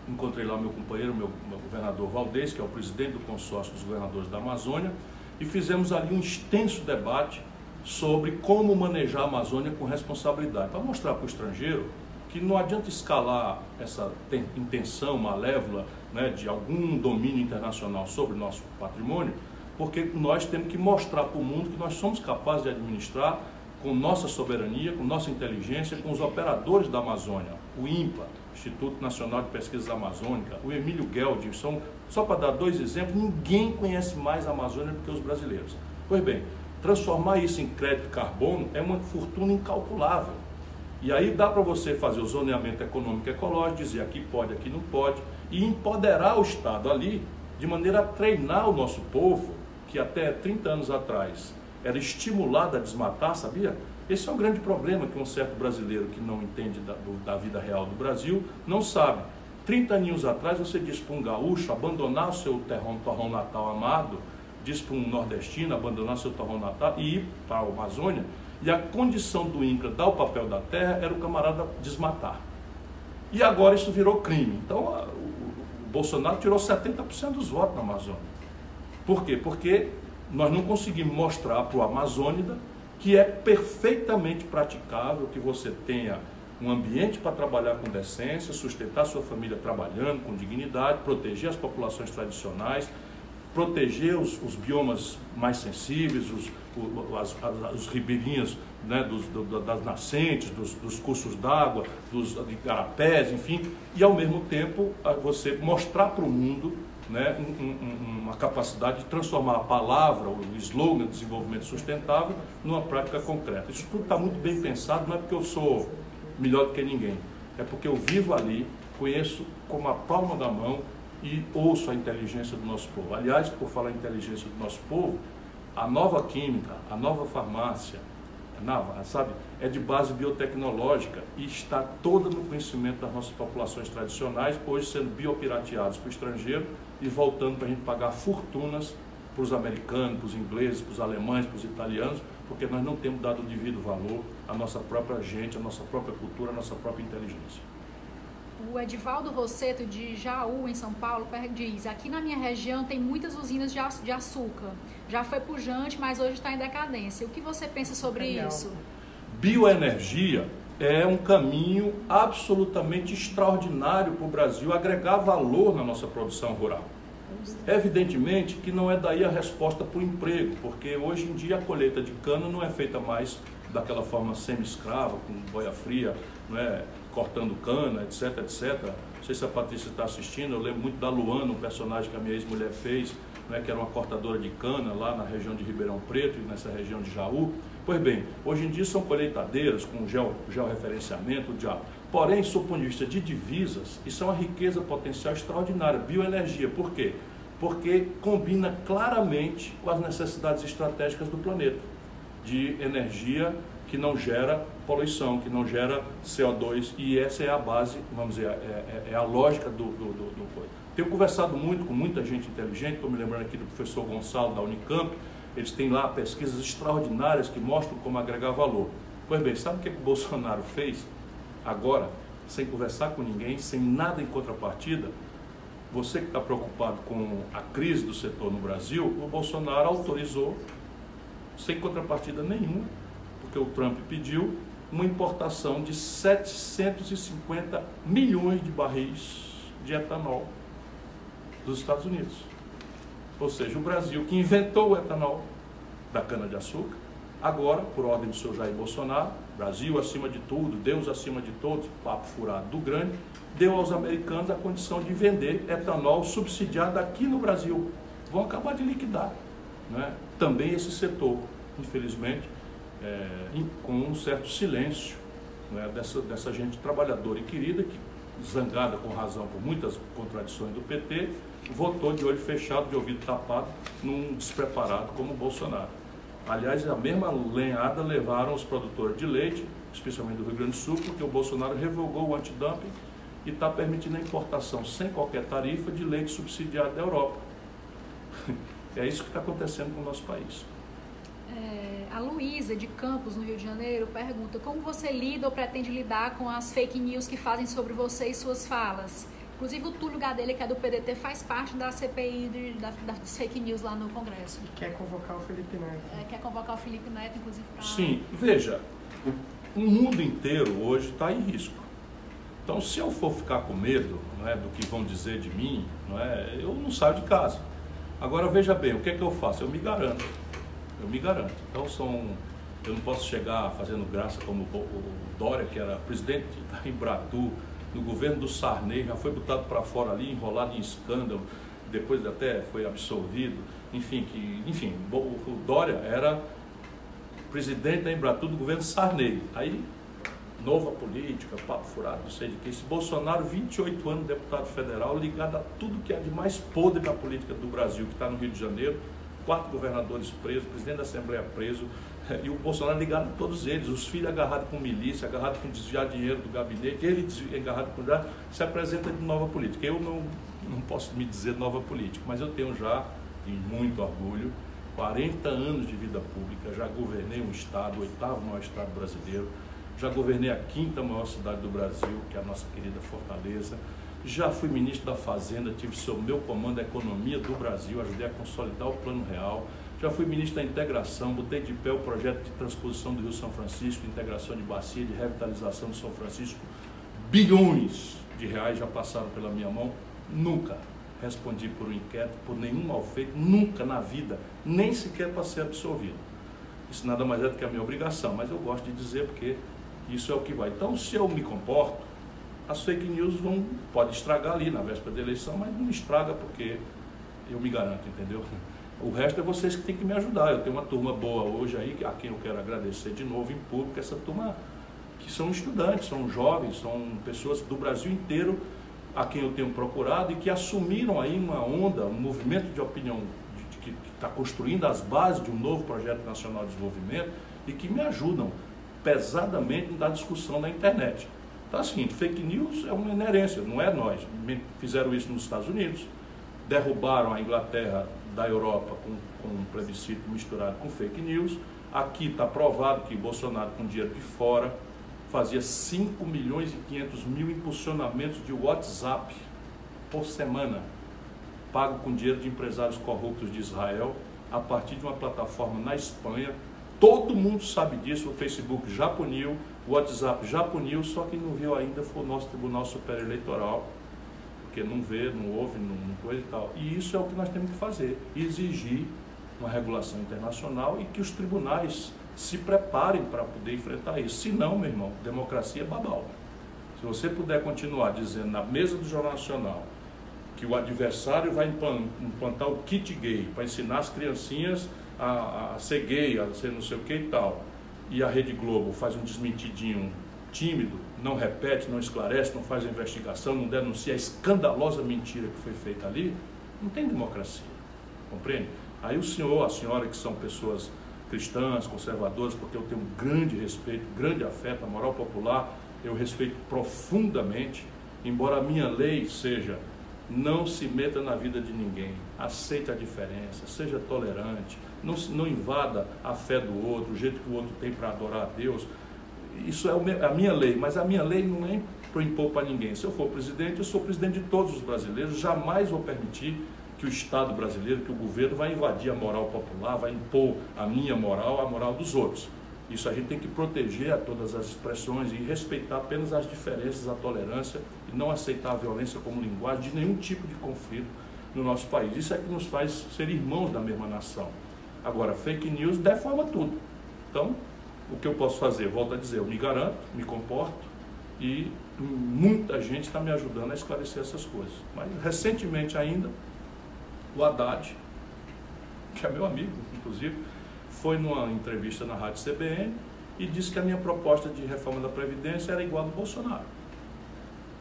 [SPEAKER 1] encontrei lá meu companheiro, meu, meu governador Valdez, que é o presidente do consórcio dos governadores da Amazônia, e fizemos ali um extenso debate sobre como manejar a Amazônia com responsabilidade, para mostrar para o estrangeiro que não adianta escalar essa intenção malévola né, de algum domínio internacional sobre o nosso patrimônio, porque nós temos que mostrar para o mundo que nós somos capazes de administrar com nossa soberania, com nossa inteligência, com os operadores da Amazônia, o INPA, Instituto Nacional de Pesquisas Amazônicas, o Emílio Gueldi, são, só para dar dois exemplos, ninguém conhece mais a Amazônia do que os brasileiros. Pois bem, transformar isso em crédito carbono é uma fortuna incalculável. E aí dá para você fazer o zoneamento econômico ecológico, dizer aqui pode, aqui não pode, e empoderar o Estado ali, de maneira a treinar o nosso povo, que até 30 anos atrás era estimulado a desmatar, sabia? Esse é um grande problema que um certo brasileiro que não entende da, do, da vida real do Brasil não sabe. 30 anos atrás você diz para um gaúcho abandonar o seu terrão, torrão natal amado, diz para um nordestino abandonar seu torrão natal e ir para a Amazônia, e a condição do INCRA dar o papel da terra era o camarada desmatar. E agora isso virou crime. Então o Bolsonaro tirou 70% dos votos na Amazônia. Por quê? Porque nós não conseguimos mostrar para o Amazônida que é perfeitamente praticável que você tenha um ambiente para trabalhar com decência, sustentar sua família trabalhando com dignidade, proteger as populações tradicionais, proteger os, os biomas mais sensíveis, os, as, as, os ribeirinhos né, dos, do, das nascentes, dos, dos cursos d'água, dos carapés, enfim, e ao mesmo tempo você mostrar para o mundo né, um, um, uma capacidade de transformar a palavra, o slogan de desenvolvimento sustentável, numa prática concreta. Isso tudo está muito bem pensado, não é porque eu sou melhor do que ninguém, é porque eu vivo ali, conheço como a palma da mão e ouço a inteligência do nosso povo. Aliás, por falar em inteligência do nosso povo, a nova química, a nova farmácia, sabe, é de base biotecnológica e está toda no conhecimento das nossas populações tradicionais, hoje sendo biopirateados para o estrangeiro e voltando para a gente pagar fortunas para os americanos, para os ingleses, para os alemães, para os italianos, porque nós não temos dado o devido valor à nossa própria gente, à nossa própria cultura, à nossa própria inteligência.
[SPEAKER 3] O Edivaldo Rosseto, de Jaú, em São Paulo, diz: Aqui na minha região tem muitas usinas de açúcar. Já foi pujante, mas hoje está em decadência. O que você pensa sobre Legal. isso?
[SPEAKER 1] Bioenergia é um caminho absolutamente extraordinário para o Brasil agregar valor na nossa produção rural. Evidentemente que não é daí a resposta para o emprego, porque hoje em dia a colheita de cana não é feita mais daquela forma semi-escrava, com boia fria, não é? cortando cana, etc, etc. Não sei se a Patrícia está assistindo, eu lembro muito da Luana, um personagem que a minha ex-mulher fez, né, que era uma cortadora de cana lá na região de Ribeirão Preto e nessa região de Jaú. Pois bem, hoje em dia são colheitadeiras com geo, georreferenciamento, diabo. Porém, sob o ponto de vista de divisas, isso é uma riqueza potencial extraordinária, bioenergia. Por quê? Porque combina claramente com as necessidades estratégicas do planeta de energia que não gera poluição, que não gera CO2, e essa é a base, vamos dizer, é, é, é a lógica do, do, do, do tenho conversado muito com muita gente inteligente, estou me lembrando aqui do professor Gonçalo da Unicamp, eles têm lá pesquisas extraordinárias que mostram como agregar valor. Pois bem, sabe o que, que o Bolsonaro fez agora, sem conversar com ninguém, sem nada em contrapartida? Você que está preocupado com a crise do setor no Brasil, o Bolsonaro autorizou, sem contrapartida nenhuma, porque o Trump pediu, uma importação de 750 milhões de barris de etanol dos Estados Unidos. Ou seja, o Brasil que inventou o etanol da cana-de-açúcar, agora, por ordem do seu Jair Bolsonaro, Brasil acima de tudo, Deus acima de todos, papo furado do grande, deu aos americanos a condição de vender etanol subsidiado aqui no Brasil. Vão acabar de liquidar. Né? Também esse setor, infelizmente, é, com um certo silêncio né, dessa, dessa gente trabalhadora e querida, que zangada com razão por muitas contradições do PT, votou de olho fechado, de ouvido tapado, num despreparado como o Bolsonaro. Aliás, a mesma lenhada levaram os produtores de leite, especialmente do Rio Grande do Sul, porque o Bolsonaro revogou o antidumping e está permitindo a importação sem qualquer tarifa de leite subsidiado da Europa. É isso que está acontecendo com o nosso país.
[SPEAKER 3] É, a Luísa de Campos, no Rio de Janeiro, pergunta como você lida ou pretende lidar com as fake news que fazem sobre você e suas falas? Inclusive o Túlio Gadelha, que é do PDT, faz parte da CPI de, da, das fake news lá no Congresso.
[SPEAKER 2] E quer convocar o Felipe Neto.
[SPEAKER 3] É, quer convocar o Felipe Neto, inclusive, para...
[SPEAKER 1] Sim, veja, o mundo inteiro hoje está em risco. Então, se eu for ficar com medo não é, do que vão dizer de mim, não é, eu não saio de casa. Agora, veja bem, o que é que eu faço? Eu me garanto. Eu me garanto. Então, são, eu não posso chegar fazendo graça como o, Dória, que era presidente da Embratu, no governo do Sarney, já foi botado para fora ali, enrolado em escândalo, depois até foi absolvido. Enfim, que, enfim o, o Dória era presidente da Embratu do governo Sarney. Aí nova política, papo furado, não sei de que. Esse Bolsonaro, 28 anos deputado federal, ligado a tudo que é de mais podre na política do Brasil, que está no Rio de Janeiro, quatro governadores presos, presidente da Assembleia preso, e o Bolsonaro ligado a todos eles, os filhos agarrados com milícia, agarrados com desviar dinheiro do gabinete, ele agarrado com se apresenta de nova política. Eu não, não posso me dizer nova política, mas eu tenho já, e muito orgulho, 40 anos de vida pública, já governei um estado, o oitavo maior estado brasileiro, já governei a quinta maior cidade do Brasil, que é a nossa querida Fortaleza. Já fui ministro da Fazenda, tive sob meu comando a economia do Brasil, ajudei a consolidar o Plano Real. Já fui ministro da Integração, botei de pé o projeto de transposição do Rio São Francisco, integração de bacia, de revitalização de São Francisco. Bilhões de reais já passaram pela minha mão. Nunca respondi por um inquérito, por nenhum mal feito, nunca na vida, nem sequer para ser absolvido. Isso nada mais é do que a minha obrigação, mas eu gosto de dizer porque isso é o que vai. Então, se eu me comporto, as fake news vão, pode estragar ali na véspera da eleição, mas não estraga porque eu me garanto, entendeu? O resto é vocês que têm que me ajudar. Eu tenho uma turma boa hoje aí, a quem eu quero agradecer de novo em público, essa turma que são estudantes, são jovens, são pessoas do Brasil inteiro a quem eu tenho procurado e que assumiram aí uma onda, um movimento de opinião de, de, que está construindo as bases de um novo projeto nacional de desenvolvimento e que me ajudam pesadamente na discussão na internet. Então, é seguinte, fake news é uma inerência, não é nós. Fizeram isso nos Estados Unidos, derrubaram a Inglaterra da Europa com, com um plebiscito misturado com fake news. Aqui está provado que Bolsonaro, com dinheiro de fora, fazia 5 milhões e 500 mil impulsionamentos de WhatsApp por semana, pago com dinheiro de empresários corruptos de Israel, a partir de uma plataforma na Espanha, Todo mundo sabe disso, o Facebook já puniu, o WhatsApp já puniu, só que não viu ainda foi o nosso Tribunal Superior Eleitoral, porque não vê, não ouve, não, não coisa e tal. E isso é o que nós temos que fazer, exigir uma regulação internacional e que os tribunais se preparem para poder enfrentar isso. Se não, meu irmão, democracia é babau. Se você puder continuar dizendo na mesa do Jornal Nacional que o adversário vai implantar o kit gay para ensinar as criancinhas a, a a ser não sei o que e tal, e a Rede Globo faz um desmentidinho tímido, não repete, não esclarece, não faz investigação, não denuncia a escandalosa mentira que foi feita ali, não tem democracia. Compreende? Aí o senhor, a senhora, que são pessoas cristãs, conservadoras, porque eu tenho um grande respeito, grande afeto à moral popular, eu respeito profundamente, embora a minha lei seja não se meta na vida de ninguém, aceite a diferença, seja tolerante, não, não invada a fé do outro, o jeito que o outro tem para adorar a Deus. Isso é a minha lei, mas a minha lei não é para impor para ninguém. Se eu for presidente, eu sou presidente de todos os brasileiros, jamais vou permitir que o Estado brasileiro, que o governo vai invadir a moral popular, vai impor a minha moral, a moral dos outros. Isso a gente tem que proteger a todas as expressões e respeitar apenas as diferenças, a tolerância e não aceitar a violência como linguagem de nenhum tipo de conflito no nosso país. Isso é que nos faz ser irmãos da mesma nação. Agora, fake news deforma tudo. Então, o que eu posso fazer? Volto a dizer, eu me garanto, me comporto e muita gente está me ajudando a esclarecer essas coisas. Mas recentemente ainda, o Haddad, que é meu amigo, inclusive, foi numa entrevista na Rádio CBN e disse que a minha proposta de reforma da Previdência era igual ao do Bolsonaro.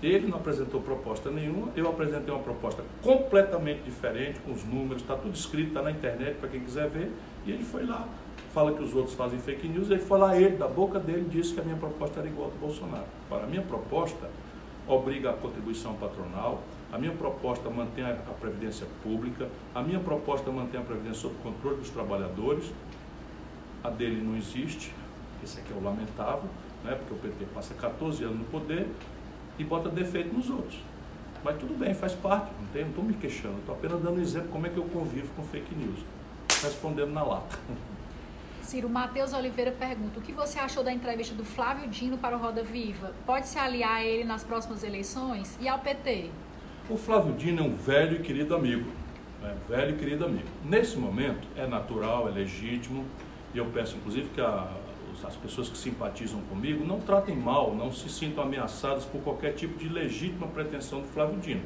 [SPEAKER 1] Ele não apresentou proposta nenhuma, eu apresentei uma proposta completamente diferente, com os números, está tudo escrito, está na internet para quem quiser ver, e ele foi lá fala que os outros fazem fake news, ele foi lá, ele, da boca dele, disse que a minha proposta era igual a do Bolsonaro. Para a minha proposta obriga a contribuição patronal, a minha proposta mantém a, a previdência pública, a minha proposta mantém a previdência sob controle dos trabalhadores, a dele não existe, esse aqui é o lamentável, né, porque o PT passa 14 anos no poder e bota defeito nos outros. Mas tudo bem, faz parte, não estou me queixando, estou apenas dando um exemplo como é que eu convivo com fake news, respondendo na lata.
[SPEAKER 3] Ciro, Matheus Oliveira pergunta: o que você achou da entrevista do Flávio Dino para o Roda Viva? Pode se aliar a ele nas próximas eleições? E ao PT?
[SPEAKER 1] O Flávio Dino é um velho e querido amigo. Né? Velho e querido amigo. Nesse momento, é natural, é legítimo, e eu peço inclusive que a, as pessoas que simpatizam comigo não tratem mal, não se sintam ameaçadas por qualquer tipo de legítima pretensão do Flávio Dino.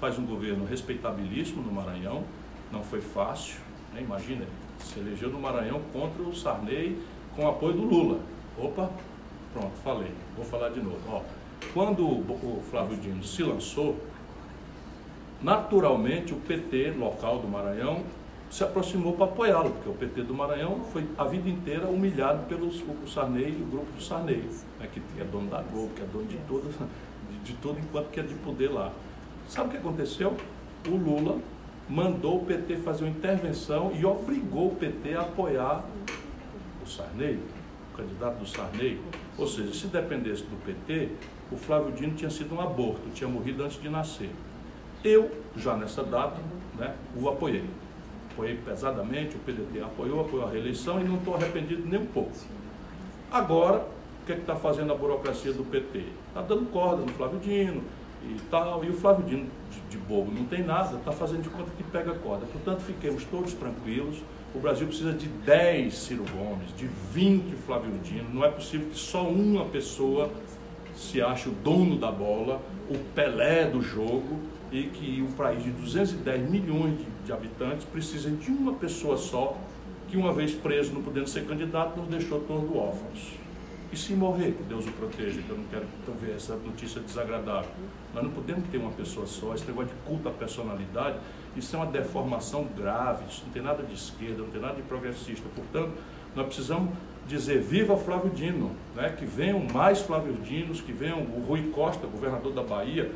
[SPEAKER 1] Faz um governo respeitabilíssimo no Maranhão, não foi fácil, né? imagina, se elegeu no Maranhão contra o Sarney com apoio do Lula. Opa, pronto, falei, vou falar de novo. Ó, quando o Flávio Dino se lançou, naturalmente o PT local do Maranhão se aproximou para apoiá-lo, porque o PT do Maranhão foi a vida inteira humilhado pelo o Sarney e o grupo do Sarney, né, que é dono da Globo, que é dono de todo, de, de enquanto que é de poder lá. Sabe o que aconteceu? O Lula mandou o PT fazer uma intervenção e obrigou o PT a apoiar o Sarney, o candidato do Sarney. Ou seja, se dependesse do PT, o Flávio Dino tinha sido um aborto, tinha morrido antes de nascer. Eu, já nessa data, né, o apoiei. Apoiei pesadamente, o PDT apoiou, apoiou a reeleição e não estou arrependido nem um pouco. Agora, o que é está fazendo a burocracia do PT? Está dando corda no Flávio Dino e tal, e o Flávio Dino, de, de bobo, não tem nada, está fazendo de conta que pega corda. Portanto, fiquemos todos tranquilos. O Brasil precisa de 10 Ciro Gomes, de 20 Flávio Dino. Não é possível que só uma pessoa se ache o dono da bola, o Pelé do jogo, e que um país de 210 milhões de, de habitantes precisa de uma pessoa só, que uma vez preso, não podendo ser candidato, nos deixou todos órfãos. E se morrer, que Deus o proteja, que eu não quero ver essa notícia desagradável. Nós não podemos ter uma pessoa só, esse negócio de culto à personalidade, isso é uma deformação grave, isso não tem nada de esquerda, não tem nada de progressista. Portanto, nós precisamos dizer viva Flávio Dino, né? que venham mais Flávio Dinos, que venham o Rui Costa, governador da Bahia,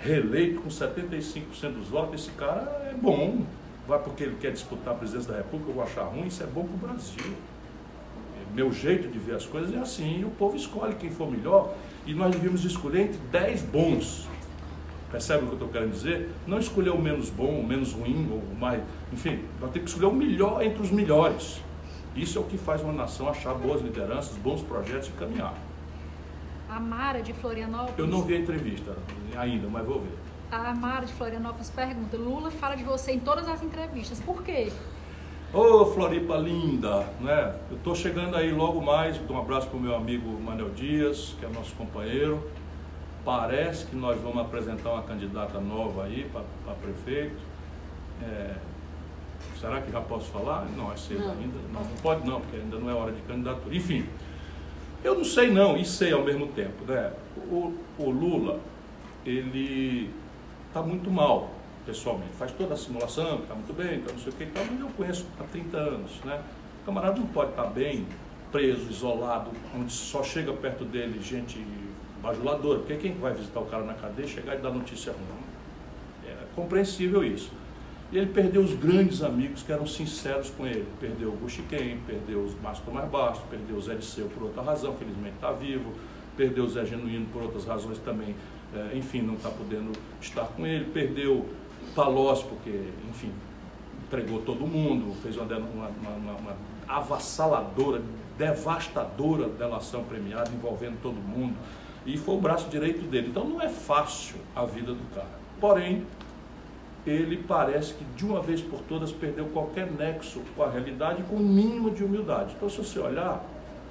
[SPEAKER 1] reeleito com 75% dos votos, esse cara é bom. Vai porque ele quer disputar a presidência da República, eu vou achar ruim, isso é bom para o Brasil. Meu jeito de ver as coisas é assim, e o povo escolhe quem for melhor, e nós devíamos escolher entre 10 bons. Percebe o que eu estou querendo dizer? Não escolher o menos bom, o menos ruim, ou o mais. Enfim, nós temos que escolher o melhor entre os melhores. Isso é o que faz uma nação achar boas lideranças, bons projetos e caminhar.
[SPEAKER 3] A Mara de Florianópolis.
[SPEAKER 1] Eu não vi a entrevista ainda, mas vou ver.
[SPEAKER 3] A Mara de Florianópolis pergunta: Lula fala de você em todas as entrevistas, por quê?
[SPEAKER 1] Ô oh, Floripa linda, né? Eu estou chegando aí logo mais. Dou um abraço para o meu amigo Manuel Dias, que é nosso companheiro. Parece que nós vamos apresentar uma candidata nova aí para prefeito. É, será que já posso falar? Não, é cedo não, ainda. Não, não pode não, porque ainda não é hora de candidatura. Enfim, eu não sei não, e sei ao mesmo tempo, né? O, o Lula, ele está muito mal, pessoalmente. Faz toda a simulação, está muito bem, está não sei o que e mas eu conheço há 30 anos, né? O camarada não pode estar tá bem, preso, isolado, onde só chega perto dele gente bajuladora, porque quem vai visitar o cara na cadeia chegar e dar notícia ruim? É compreensível isso. Ele perdeu os grandes amigos que eram sinceros com ele. Perdeu o Buxiquem, perdeu os Márcio Tomás Bastos, perdeu o Zé Disseu por outra razão, felizmente está vivo, perdeu o Zé Genuíno por outras razões também, é, enfim, não está podendo estar com ele, perdeu Palocci porque, enfim, entregou todo mundo, fez uma, uma, uma, uma avassaladora, devastadora delação premiada envolvendo todo mundo, e foi o braço direito dele. Então não é fácil a vida do cara. Porém, ele parece que de uma vez por todas perdeu qualquer nexo com a realidade com um mínimo de humildade. Então, se você olhar,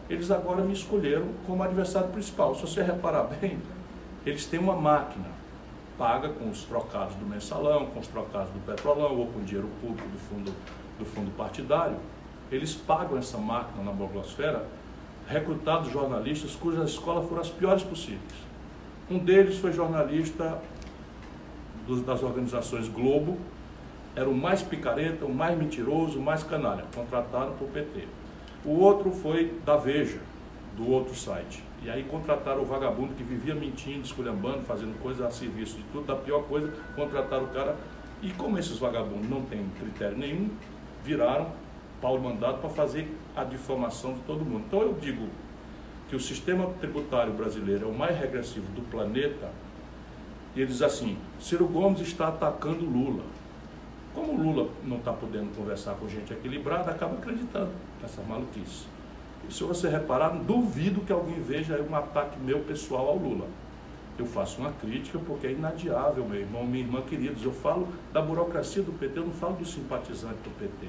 [SPEAKER 1] eles agora me escolheram como adversário principal. Se você reparar bem, eles têm uma máquina paga com os trocados do mensalão, com os trocados do petrolão ou com dinheiro público do fundo, do fundo partidário. Eles pagam essa máquina na blogosfera, recrutados jornalistas cujas escolas foram as piores possíveis. Um deles foi jornalista dos, das organizações Globo, era o mais picareta, o mais mentiroso, o mais canalha, contratado por PT. O outro foi da Veja, do outro site. E aí contrataram o vagabundo que vivia mentindo, esculhambando, fazendo coisa a serviço de tudo, da pior coisa, contrataram o cara. E como esses vagabundos não têm critério nenhum, viraram pau mandado para fazer a difamação de todo mundo. Então eu digo que o sistema tributário brasileiro é o mais regressivo do planeta, e ele diz assim, Ciro Gomes está atacando Lula. Como o Lula não está podendo conversar com gente equilibrada, acaba acreditando nessa maluquice. Se você reparar, duvido que alguém veja um ataque meu pessoal ao Lula. Eu faço uma crítica porque é inadiável, meu irmão, minha irmã queridos. Eu falo da burocracia do PT, eu não falo do simpatizante do PT.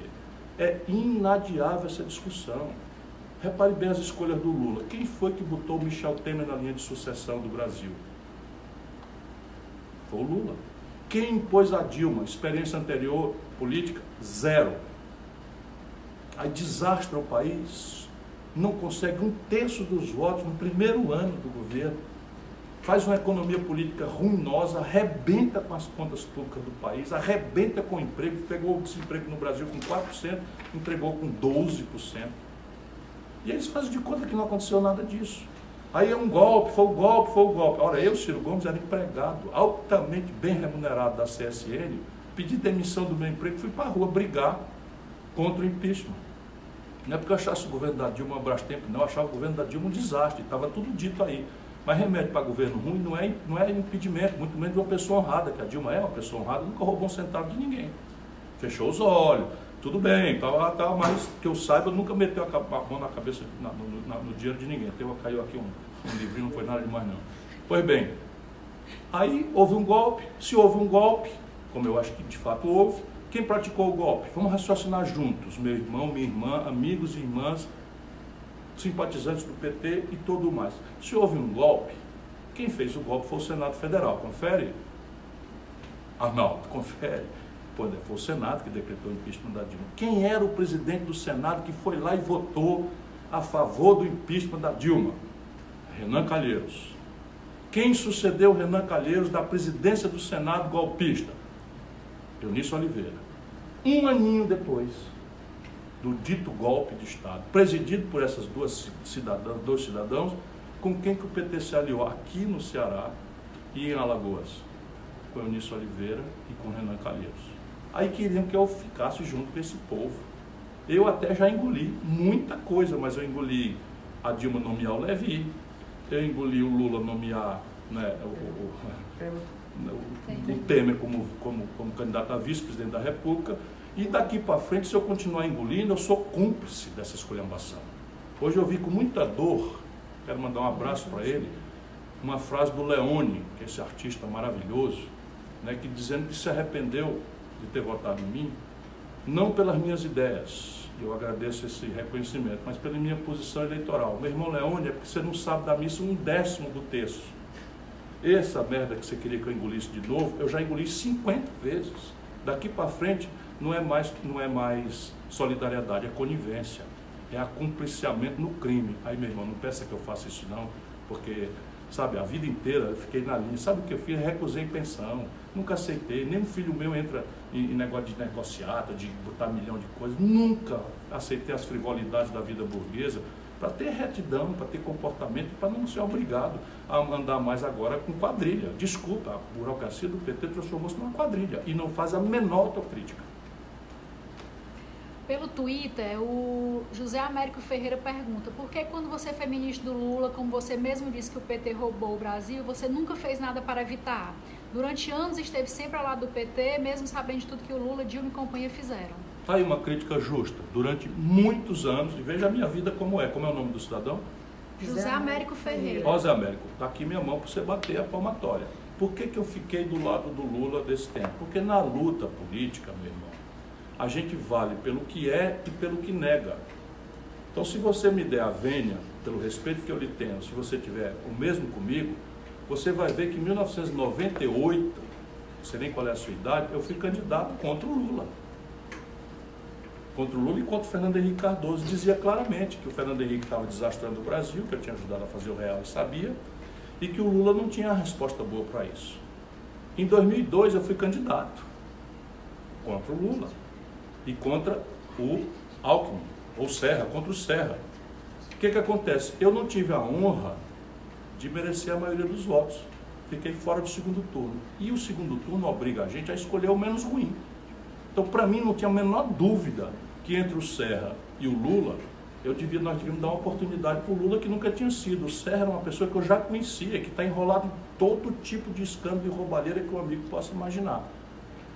[SPEAKER 1] É inadiável essa discussão. Repare bem as escolhas do Lula. Quem foi que botou Michel Temer na linha de sucessão do Brasil? Foi o Lula. Quem impôs a Dilma? Experiência anterior política? Zero. Aí desastra o país, não consegue um terço dos votos no primeiro ano do governo, faz uma economia política ruinosa, arrebenta com as contas públicas do país, arrebenta com o emprego, pegou o desemprego no Brasil com 4%, entregou com 12%. E eles fazem de conta que não aconteceu nada disso. Aí é um golpe, foi o um golpe, foi o um golpe. Ora, eu, Ciro Gomes, era empregado, altamente bem remunerado da CSN, pedi demissão do meu emprego, fui para a rua brigar contra o impeachment. Não é porque eu achasse o governo da Dilma um Brastemp, não, eu achava o governo da Dilma um desastre, estava tudo dito aí. Mas remédio para governo ruim não é, não é impedimento, muito menos de uma pessoa honrada, que a Dilma é uma pessoa honrada, nunca roubou um centavo de ninguém. Fechou os olhos, tudo bem, tal, tal, mas que eu saiba, nunca meteu a mão na cabeça, na, no, na, no, dinheiro de ninguém. Teve, caiu aqui um, um livrinho, não foi nada demais não. Pois bem, aí houve um golpe, se houve um golpe, como eu acho que de fato houve, quem praticou o golpe? Vamos raciocinar juntos, meu irmão, minha irmã, amigos e irmãs, simpatizantes do PT e todo mais. Se houve um golpe, quem fez o golpe foi o Senado Federal. Confere? Arnaldo, confere. Pô, foi o Senado que decretou o impeachment da Dilma. Quem era o presidente do Senado que foi lá e votou a favor do impeachment da Dilma? Renan Calheiros. Quem sucedeu Renan Calheiros da presidência do Senado golpista? Eunício Oliveira. Um aninho depois do dito golpe de Estado, presidido por essas duas cidadãs, dois cidadãos, com quem que o PT se aliou aqui no Ceará e em Alagoas, com Eunício Oliveira e com Renan Calheiros. Aí queriam que eu ficasse junto com esse povo. Eu até já engoli muita coisa, mas eu engoli a Dilma nomear o Levi, eu engoli o Lula nomear né, o, o, o, o Temer como, como, como candidato a vice-presidente da República, e daqui para frente, se eu continuar engolindo, eu sou cúmplice dessa escolhambação. Hoje eu vi com muita dor, quero mandar um abraço para ele, uma frase do Leone, que é esse artista maravilhoso, né, que dizendo que se arrependeu de ter votado em mim, não pelas minhas ideias, eu agradeço esse reconhecimento, mas pela minha posição eleitoral. Meu irmão Leone, é porque você não sabe da missa um décimo do texto. Essa merda que você queria que eu engolisse de novo, eu já engoli 50 vezes. Daqui para frente não é mais não é mais solidariedade, é conivência, é acompliciamento no crime. Aí, meu irmão, não peça que eu faça isso não, porque sabe, a vida inteira eu fiquei na linha. Sabe o que eu fiz? Recusei pensão, nunca aceitei. Nem um filho meu entra em, negócio de negociata, de botar milhão de coisas. Nunca aceitei as frivolidades da vida burguesa para ter retidão, para ter comportamento, para não ser obrigado a andar mais agora com quadrilha. Desculpa, a burocracia do PT transformou-se numa quadrilha e não faz a menor autocrítica.
[SPEAKER 3] Pelo Twitter, o José Américo Ferreira pergunta: por que, quando você foi ministro do Lula, como você mesmo disse que o PT roubou o Brasil, você nunca fez nada para evitar? Durante anos esteve sempre ao lado do PT, mesmo sabendo de tudo que o Lula, Dilma e companhia fizeram.
[SPEAKER 1] Está aí uma crítica justa. Durante muitos anos, e veja a minha vida como é. Como é o nome do cidadão?
[SPEAKER 3] José Américo Ferreira.
[SPEAKER 1] José Américo, está aqui minha mão para você bater a palmatória. Por que, que eu fiquei do lado do Lula desse tempo? Porque na luta política, meu irmão, a gente vale pelo que é e pelo que nega. Então, se você me der a vênia, pelo respeito que eu lhe tenho, se você tiver o mesmo comigo, você vai ver que em 1998, não sei nem qual é a sua idade, eu fui candidato contra o Lula. Contra o Lula e contra o Fernando Henrique Cardoso. Dizia claramente que o Fernando Henrique estava desastrando o Brasil, que eu tinha ajudado a fazer o real e sabia, e que o Lula não tinha resposta boa para isso. Em 2002 eu fui candidato contra o Lula e contra o Alckmin. ou Serra, contra o Serra. O que, que acontece? Eu não tive a honra de merecer a maioria dos votos. Fiquei fora do segundo turno. E o segundo turno obriga a gente a escolher o menos ruim. Então, para mim, não tinha a menor dúvida que entre o Serra e o Lula, eu devia, nós devíamos dar uma oportunidade para o Lula que nunca tinha sido. O Serra era uma pessoa que eu já conhecia, que está enrolado em todo tipo de escândalo e roubalheira que o amigo possa imaginar.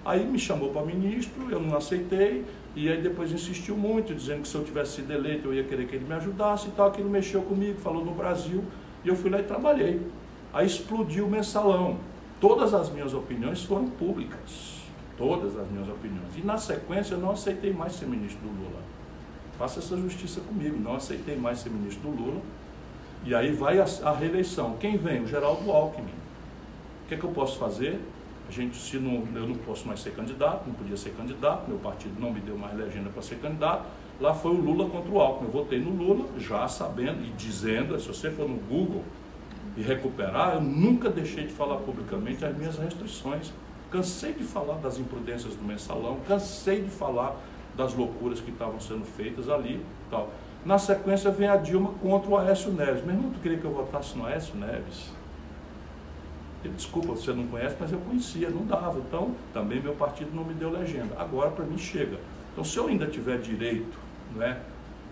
[SPEAKER 1] Aí me chamou para ministro, eu não aceitei, e aí depois insistiu muito, dizendo que se eu tivesse sido eleito eu ia querer que ele me ajudasse e tal. Aquilo mexeu comigo, falou no Brasil, e eu fui lá e trabalhei. Aí explodiu o mensalão. Todas as minhas opiniões foram públicas. Todas as minhas opiniões. E na sequência eu não aceitei mais ser ministro do Lula. Faça essa justiça comigo. Não aceitei mais ser ministro do Lula. E aí vai a, a reeleição. Quem vem? O Geraldo Alckmin. O que, é que eu posso fazer? A gente, se não, eu não posso mais ser candidato, não podia ser candidato, meu partido não me deu mais legenda para ser candidato. Lá foi o Lula contra o Alckmin. Eu votei no Lula, já sabendo e dizendo, se você for no Google e recuperar, eu nunca deixei de falar publicamente as minhas restrições. Cansei de falar das imprudências do mensalão, cansei de falar das loucuras que estavam sendo feitas ali. Tal. Na sequência vem a Dilma contra o Aécio Neves. Meu irmão, tu queria que eu votasse no Aécio Neves? desculpa, você não conhece, mas eu conhecia, não dava. Então, também meu partido não me deu legenda. Agora, para mim, chega. Então, se eu ainda tiver direito, não é?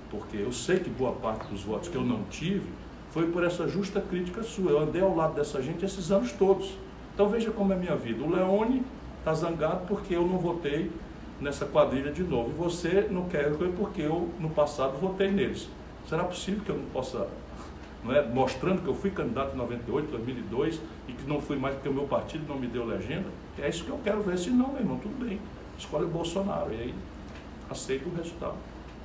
[SPEAKER 1] porque eu sei que boa parte dos votos que eu não tive foi por essa justa crítica sua. Eu andei ao lado dessa gente esses anos todos. Então, veja como é a minha vida. O Leone está zangado porque eu não votei nessa quadrilha de novo. E você não quer porque eu, no passado, votei neles. Será possível que eu não possa não é? mostrando que eu fui candidato em 98, 2002 e que não fui mais porque o meu partido não me deu legenda, é isso que eu quero ver. Se não, meu irmão, tudo bem, escolhe o Bolsonaro e aí aceito o resultado.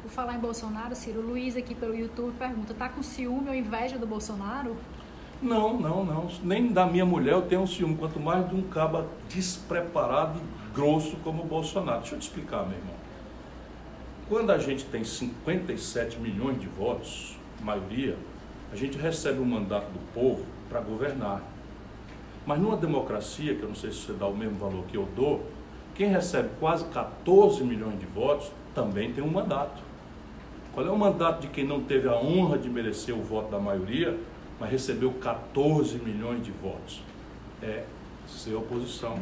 [SPEAKER 3] Por falar em Bolsonaro, Ciro, o Luiz aqui pelo YouTube pergunta: tá com ciúme ou inveja do Bolsonaro?
[SPEAKER 1] Não, não, não. Nem da minha mulher eu tenho um ciúme, quanto mais de um caba despreparado e grosso como o Bolsonaro. Deixa eu te explicar, meu irmão. Quando a gente tem 57 milhões de votos, maioria, a gente recebe o mandato do povo para governar. Mas numa democracia, que eu não sei se você dá o mesmo valor que eu dou, quem recebe quase 14 milhões de votos também tem um mandato. Qual é o mandato de quem não teve a honra de merecer o voto da maioria, mas recebeu 14 milhões de votos? É ser oposição,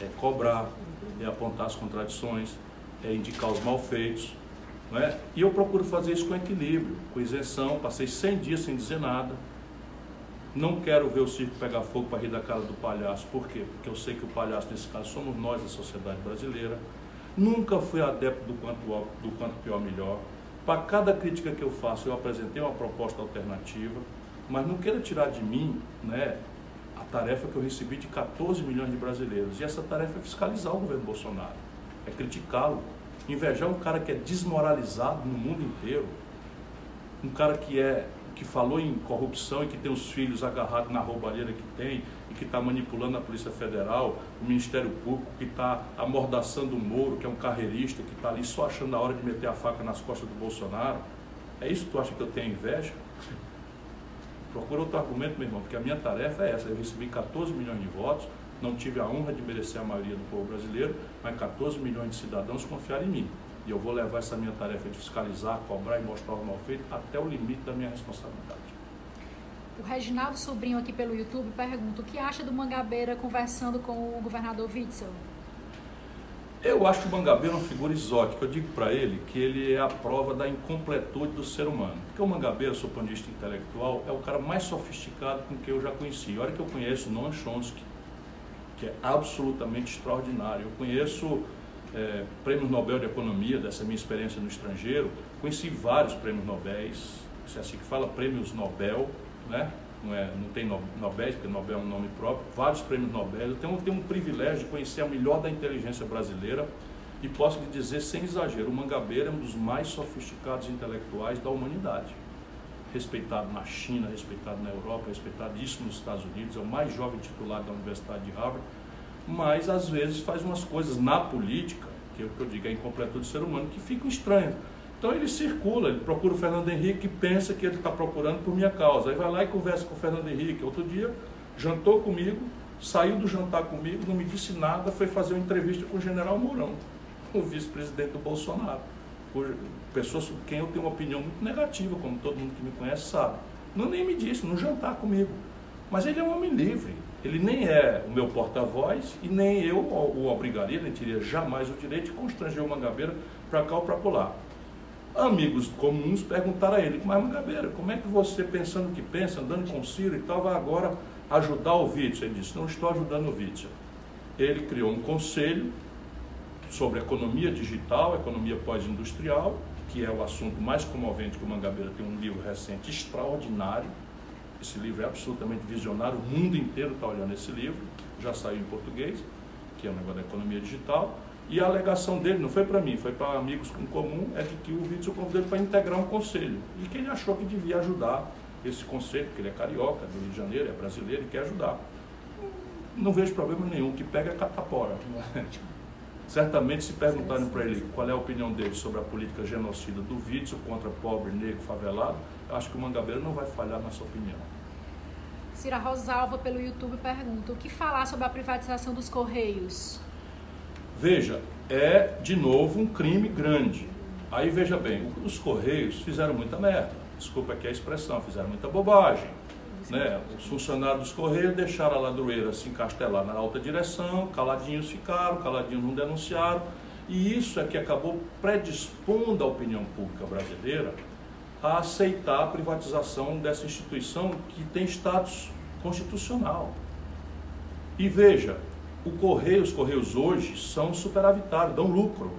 [SPEAKER 1] é cobrar, é apontar as contradições, é indicar os malfeitos, é? E eu procuro fazer isso com equilíbrio, com isenção. Passei 100 dias sem dizer nada. Não quero ver o circo pegar fogo para rir da cara do palhaço. Por quê? Porque eu sei que o palhaço, nesse caso, somos nós, a sociedade brasileira. Nunca fui adepto do quanto, do quanto pior, melhor. Para cada crítica que eu faço, eu apresentei uma proposta alternativa. Mas não queira tirar de mim né, a tarefa que eu recebi de 14 milhões de brasileiros. E essa tarefa é fiscalizar o governo Bolsonaro, é criticá-lo, Invejar um cara que é desmoralizado no mundo inteiro, um cara que é que falou em corrupção e que tem os filhos agarrados na roubalheira que tem e que está manipulando a Polícia Federal, o Ministério Público, que está amordaçando o Moro, que é um carreirista, que está ali só achando a hora de meter a faca nas costas do Bolsonaro. É isso que tu acha que eu tenho inveja? Procura outro argumento, meu irmão, porque a minha tarefa é essa. Eu recebi 14 milhões de votos, não tive a honra de merecer a maioria do povo brasileiro, mas 14 milhões de cidadãos confiaram em mim. E eu vou levar essa minha tarefa de fiscalizar, cobrar e mostrar o mal feito até o limite da minha responsabilidade.
[SPEAKER 3] O Reginaldo Sobrinho aqui pelo YouTube pergunta o que acha do Mangabeira conversando com o governador Witzel?
[SPEAKER 1] Eu acho o Mangabeira uma figura exótica. Eu digo para ele que ele é a prova da incompletude do ser humano. Porque o Mangabeira, sou vista intelectual, é o cara mais sofisticado com que eu já conheci. Olha que eu conheço Noam Chomsky, que é absolutamente extraordinário. Eu conheço é, Nobel de Economia, dessa minha experiência no estrangeiro, conheci vários prêmios Nobel, se é assim que fala, prêmios Nobel, né? não, é, não tem Nobel, porque Nobel é um nome próprio, vários prêmios Nobel. Eu tenho, tenho um privilégio de conhecer a melhor da inteligência brasileira e posso lhe dizer, sem exagero, o Mangabeira é um dos mais sofisticados intelectuais da humanidade respeitado na China, respeitado na Europa, respeitadíssimo nos Estados Unidos, é o mais jovem titular da Universidade de Harvard, mas às vezes faz umas coisas na política, que é o que eu digo, é incompletude do ser humano, que ficam estranhas. Então ele circula, ele procura o Fernando Henrique e pensa que ele está procurando por minha causa. Aí vai lá e conversa com o Fernando Henrique. Outro dia jantou comigo, saiu do jantar comigo, não me disse nada, foi fazer uma entrevista com o general Mourão, o vice-presidente do Bolsonaro. por pessoas sobre quem eu tenho uma opinião muito negativa, como todo mundo que me conhece sabe. Não nem me disse, não jantar comigo. Mas ele é um homem livre. Ele nem é o meu porta-voz e nem eu o obrigaria, nem teria jamais o direito de constranger o Mangabeira para cá ou para colar. Amigos comuns perguntaram a ele, mas Mangabeira, como é que você, pensando o que pensa, andando com Ciro e tal, vai agora ajudar o Witzel? Ele disse, não estou ajudando o Witzel. Ele criou um conselho sobre economia digital, economia pós-industrial, que é o assunto mais comovente que o Mangabeira tem um livro recente extraordinário. Esse livro é absolutamente visionário, o mundo inteiro está olhando esse livro, já saiu em português, que é o negócio da economia digital. E a alegação dele, não foi para mim, foi para amigos em comum, é de que o Witzel convidou ele para integrar um conselho. E que ele achou que devia ajudar esse conselho, porque ele é carioca, do Rio de Janeiro, é brasileiro e quer ajudar. Não vejo problema nenhum, o que pega é catapora. Certamente, se perguntarem para ele qual é a opinião dele sobre a política genocida do Witzel contra pobre, negro, favelado, acho que o Mangabeira não vai falhar na sua opinião.
[SPEAKER 3] Cira Rosalva, pelo YouTube, pergunta: o que falar sobre a privatização dos Correios?
[SPEAKER 1] Veja, é de novo um crime grande. Aí veja bem, os Correios fizeram muita merda. Desculpa aqui a expressão, fizeram muita bobagem. Né? Os funcionários dos Correios deixaram a ladroeira se encastelar na alta direção, caladinhos ficaram, caladinhos não denunciaram. E isso é que acabou predispondo a opinião pública brasileira a aceitar a privatização dessa instituição que tem status constitucional. E veja, o Correio, os Correios hoje são superavitários, dão lucro.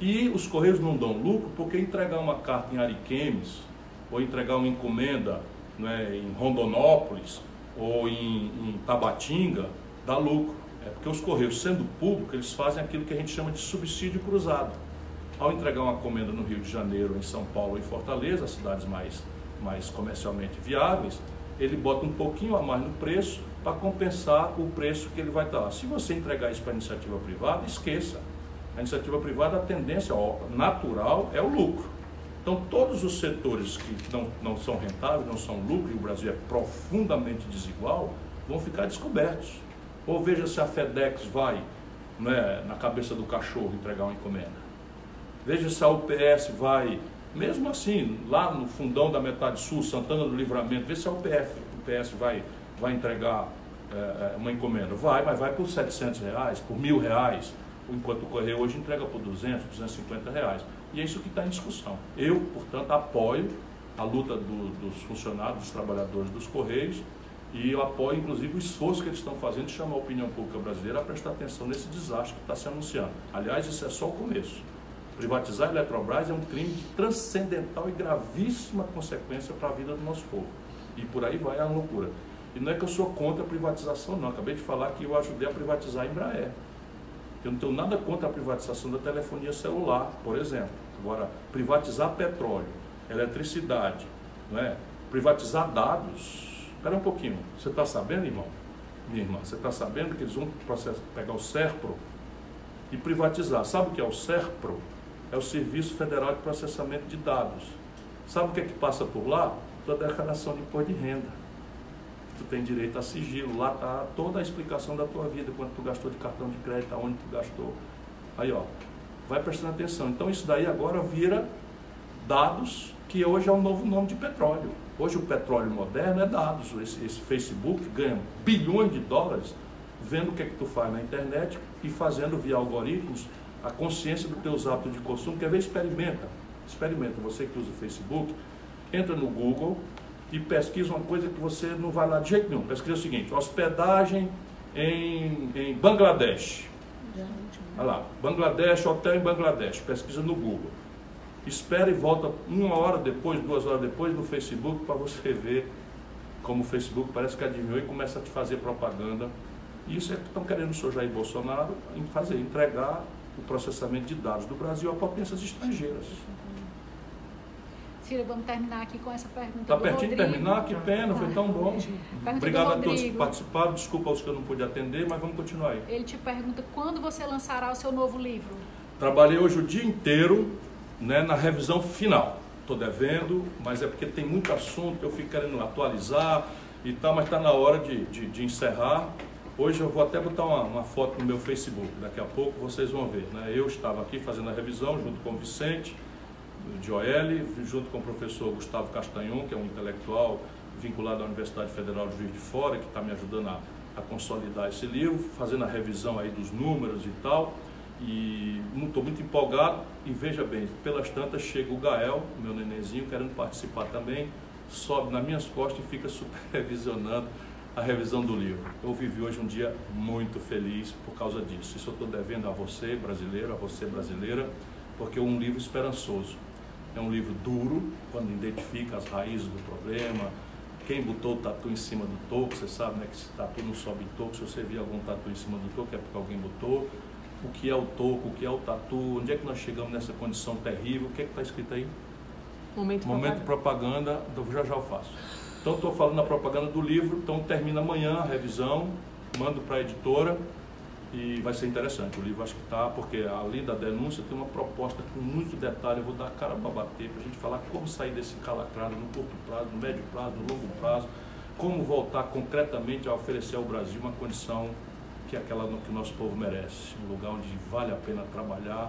[SPEAKER 1] E os Correios não dão lucro porque entregar uma carta em Ariquemes, ou entregar uma encomenda né, em Rondonópolis, ou em, em Tabatinga, dá lucro. É porque os Correios, sendo públicos, eles fazem aquilo que a gente chama de subsídio cruzado. Ao entregar uma encomenda no Rio de Janeiro, em São Paulo e Fortaleza, as cidades mais, mais comercialmente viáveis, ele bota um pouquinho a mais no preço para compensar o preço que ele vai estar. Se você entregar isso para a iniciativa privada, esqueça. A iniciativa privada, a tendência natural é o lucro. Então, todos os setores que não, não são rentáveis, não são lucro, e o Brasil é profundamente desigual, vão ficar descobertos. Ou veja se a FedEx vai né, na cabeça do cachorro entregar uma encomenda. Veja se a UPS vai, mesmo assim, lá no fundão da metade sul, Santana do Livramento, veja se a UPF, UPS vai vai entregar é, uma encomenda? Vai, mas vai por 700 reais, por mil reais, enquanto o Correio hoje entrega por 200, 250 reais. E é isso que está em discussão. Eu, portanto, apoio a luta do, dos funcionários, dos trabalhadores dos Correios, e eu apoio, inclusive, o esforço que eles estão fazendo de chamar a opinião pública brasileira a prestar atenção nesse desastre que está se anunciando. Aliás, isso é só o começo. Privatizar a Eletrobras é um crime de transcendental e gravíssima consequência para a vida do nosso povo. E por aí vai a loucura. E não é que eu sou contra a privatização, não. Acabei de falar que eu ajudei a privatizar a Embraer. Eu não tenho nada contra a privatização da telefonia celular, por exemplo. Agora, privatizar petróleo, eletricidade, não é? privatizar dados. Espera um pouquinho. Você está sabendo, irmão? Minha irmã, você está sabendo que eles vão pegar o SERPRO e privatizar. Sabe o que é o SERPRO? É o Serviço Federal de Processamento de Dados. Sabe o que é que passa por lá? Toda a declaração de imposto de renda tu tem direito a sigilo. Lá está toda a explicação da tua vida, quanto tu gastou de cartão de crédito, aonde tu gastou. Aí, ó, vai prestando atenção. Então, isso daí agora vira dados, que hoje é o novo nome de petróleo. Hoje o petróleo moderno é dados. Esse, esse Facebook ganha bilhões de dólares vendo o que é que tu faz na internet e fazendo via algoritmos a consciência dos teus hábitos de consumo. Quer ver? Experimenta. Experimenta. Você que usa o Facebook, entra no Google, e pesquisa uma coisa que você não vai lá de jeito nenhum. Pesquisa o seguinte, hospedagem em, em Bangladesh. Olha lá, Bangladesh, hotel em Bangladesh, pesquisa no Google. Espera e volta uma hora depois, duas horas depois no Facebook para você ver como o Facebook parece que adivinhou e começa a te fazer propaganda. Isso é que estão querendo o senhor Jair Bolsonaro fazer, entregar o processamento de dados do Brasil a potências estrangeiras.
[SPEAKER 3] Cira, vamos terminar aqui com essa pergunta.
[SPEAKER 1] Está pertinho de terminar? Que pena, foi tão bom. Pergunta Obrigado a todos que participaram. Desculpa aos que eu não pude atender, mas vamos continuar aí.
[SPEAKER 3] Ele te pergunta quando você lançará o seu novo livro.
[SPEAKER 1] Trabalhei hoje o dia inteiro né, na revisão final. Estou devendo, mas é porque tem muito assunto que eu fico querendo atualizar e tal, mas está na hora de, de, de encerrar. Hoje eu vou até botar uma, uma, foto no meu Facebook, daqui a pouco vocês vão ver. Né? Eu estava aqui fazendo a revisão junto com o Vicente, de OL, junto com o professor Gustavo Castanhon, que é um intelectual vinculado à Universidade Federal de Juiz de Fora, que está me ajudando a, a, consolidar esse livro, fazendo a revisão aí dos números e tal. E estou muito empolgado e veja bem, pelas tantas chega o Gael, meu nenenzinho, querendo participar também, sobe nas minhas costas e fica supervisionando a revisão do livro. Eu vivi hoje um dia muito feliz por causa disso. Isso eu estou devendo a você, brasileiro, a você, brasileira, porque é um livro esperançoso. É um livro duro, quando identifica as raízes do problema. Quem botou o tatu em cima do toco, você sabe né, que esse tatu não sobe em toco. Se você vir algum tatu em cima do toco, é porque alguém botou. O que é o toco, o que é o tatu, onde é que nós chegamos nessa condição terrível, o que é que está escrito aí?
[SPEAKER 4] Momento,
[SPEAKER 1] Momento propaganda, propaganda já já eu faço. Então estou falando na propaganda do livro, então termina amanhã a revisão, mando para a editora e vai ser interessante. O livro acho que está, porque além da denúncia tem uma proposta com muito detalhe, eu vou dar a cara para bater, para a gente falar como sair desse calacrado no curto prazo, no médio prazo, no longo prazo, como voltar concretamente a oferecer ao Brasil uma condição que é aquela que o nosso povo merece, um lugar onde vale a pena trabalhar,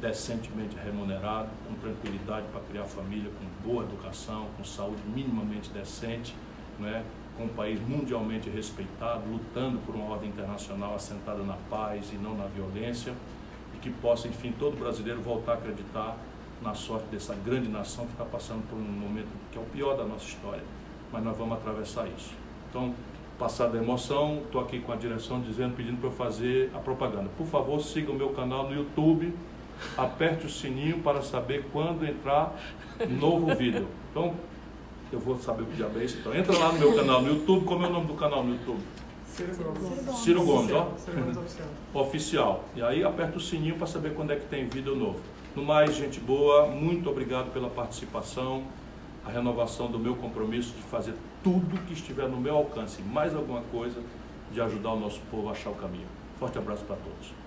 [SPEAKER 1] decentemente remunerado, com tranquilidade para criar família, com boa educação, com saúde minimamente decente, né? com um país mundialmente respeitado, lutando por uma ordem internacional assentada na paz e não na violência, e que possa, enfim, todo brasileiro voltar a acreditar na sorte dessa grande nação que está passando por um momento que é o pior da nossa história, mas nós vamos atravessar isso. Então, passada a emoção, estou aqui com a direção dizendo, pedindo para eu fazer a propaganda. Por favor, siga o meu canal no YouTube, aperte o sininho para saber quando entrar novo vídeo. Então, eu vou saber o que diabo é isso. Então, entra lá no meu canal no YouTube. Como é o nome do canal no YouTube?
[SPEAKER 2] Ciro Gomes.
[SPEAKER 1] Ciro Gomes, ó.
[SPEAKER 2] Ciro Gomes Oficial.
[SPEAKER 1] Oficial. E aí aperta o sininho para saber quando é que tem vídeo novo. No mais, gente boa, muito obrigado pela participação, a renovação do meu compromisso de fazer tudo que estiver no meu alcance, mais alguma coisa, de ajudar o nosso povo a achar o caminho. Forte abraço para todos.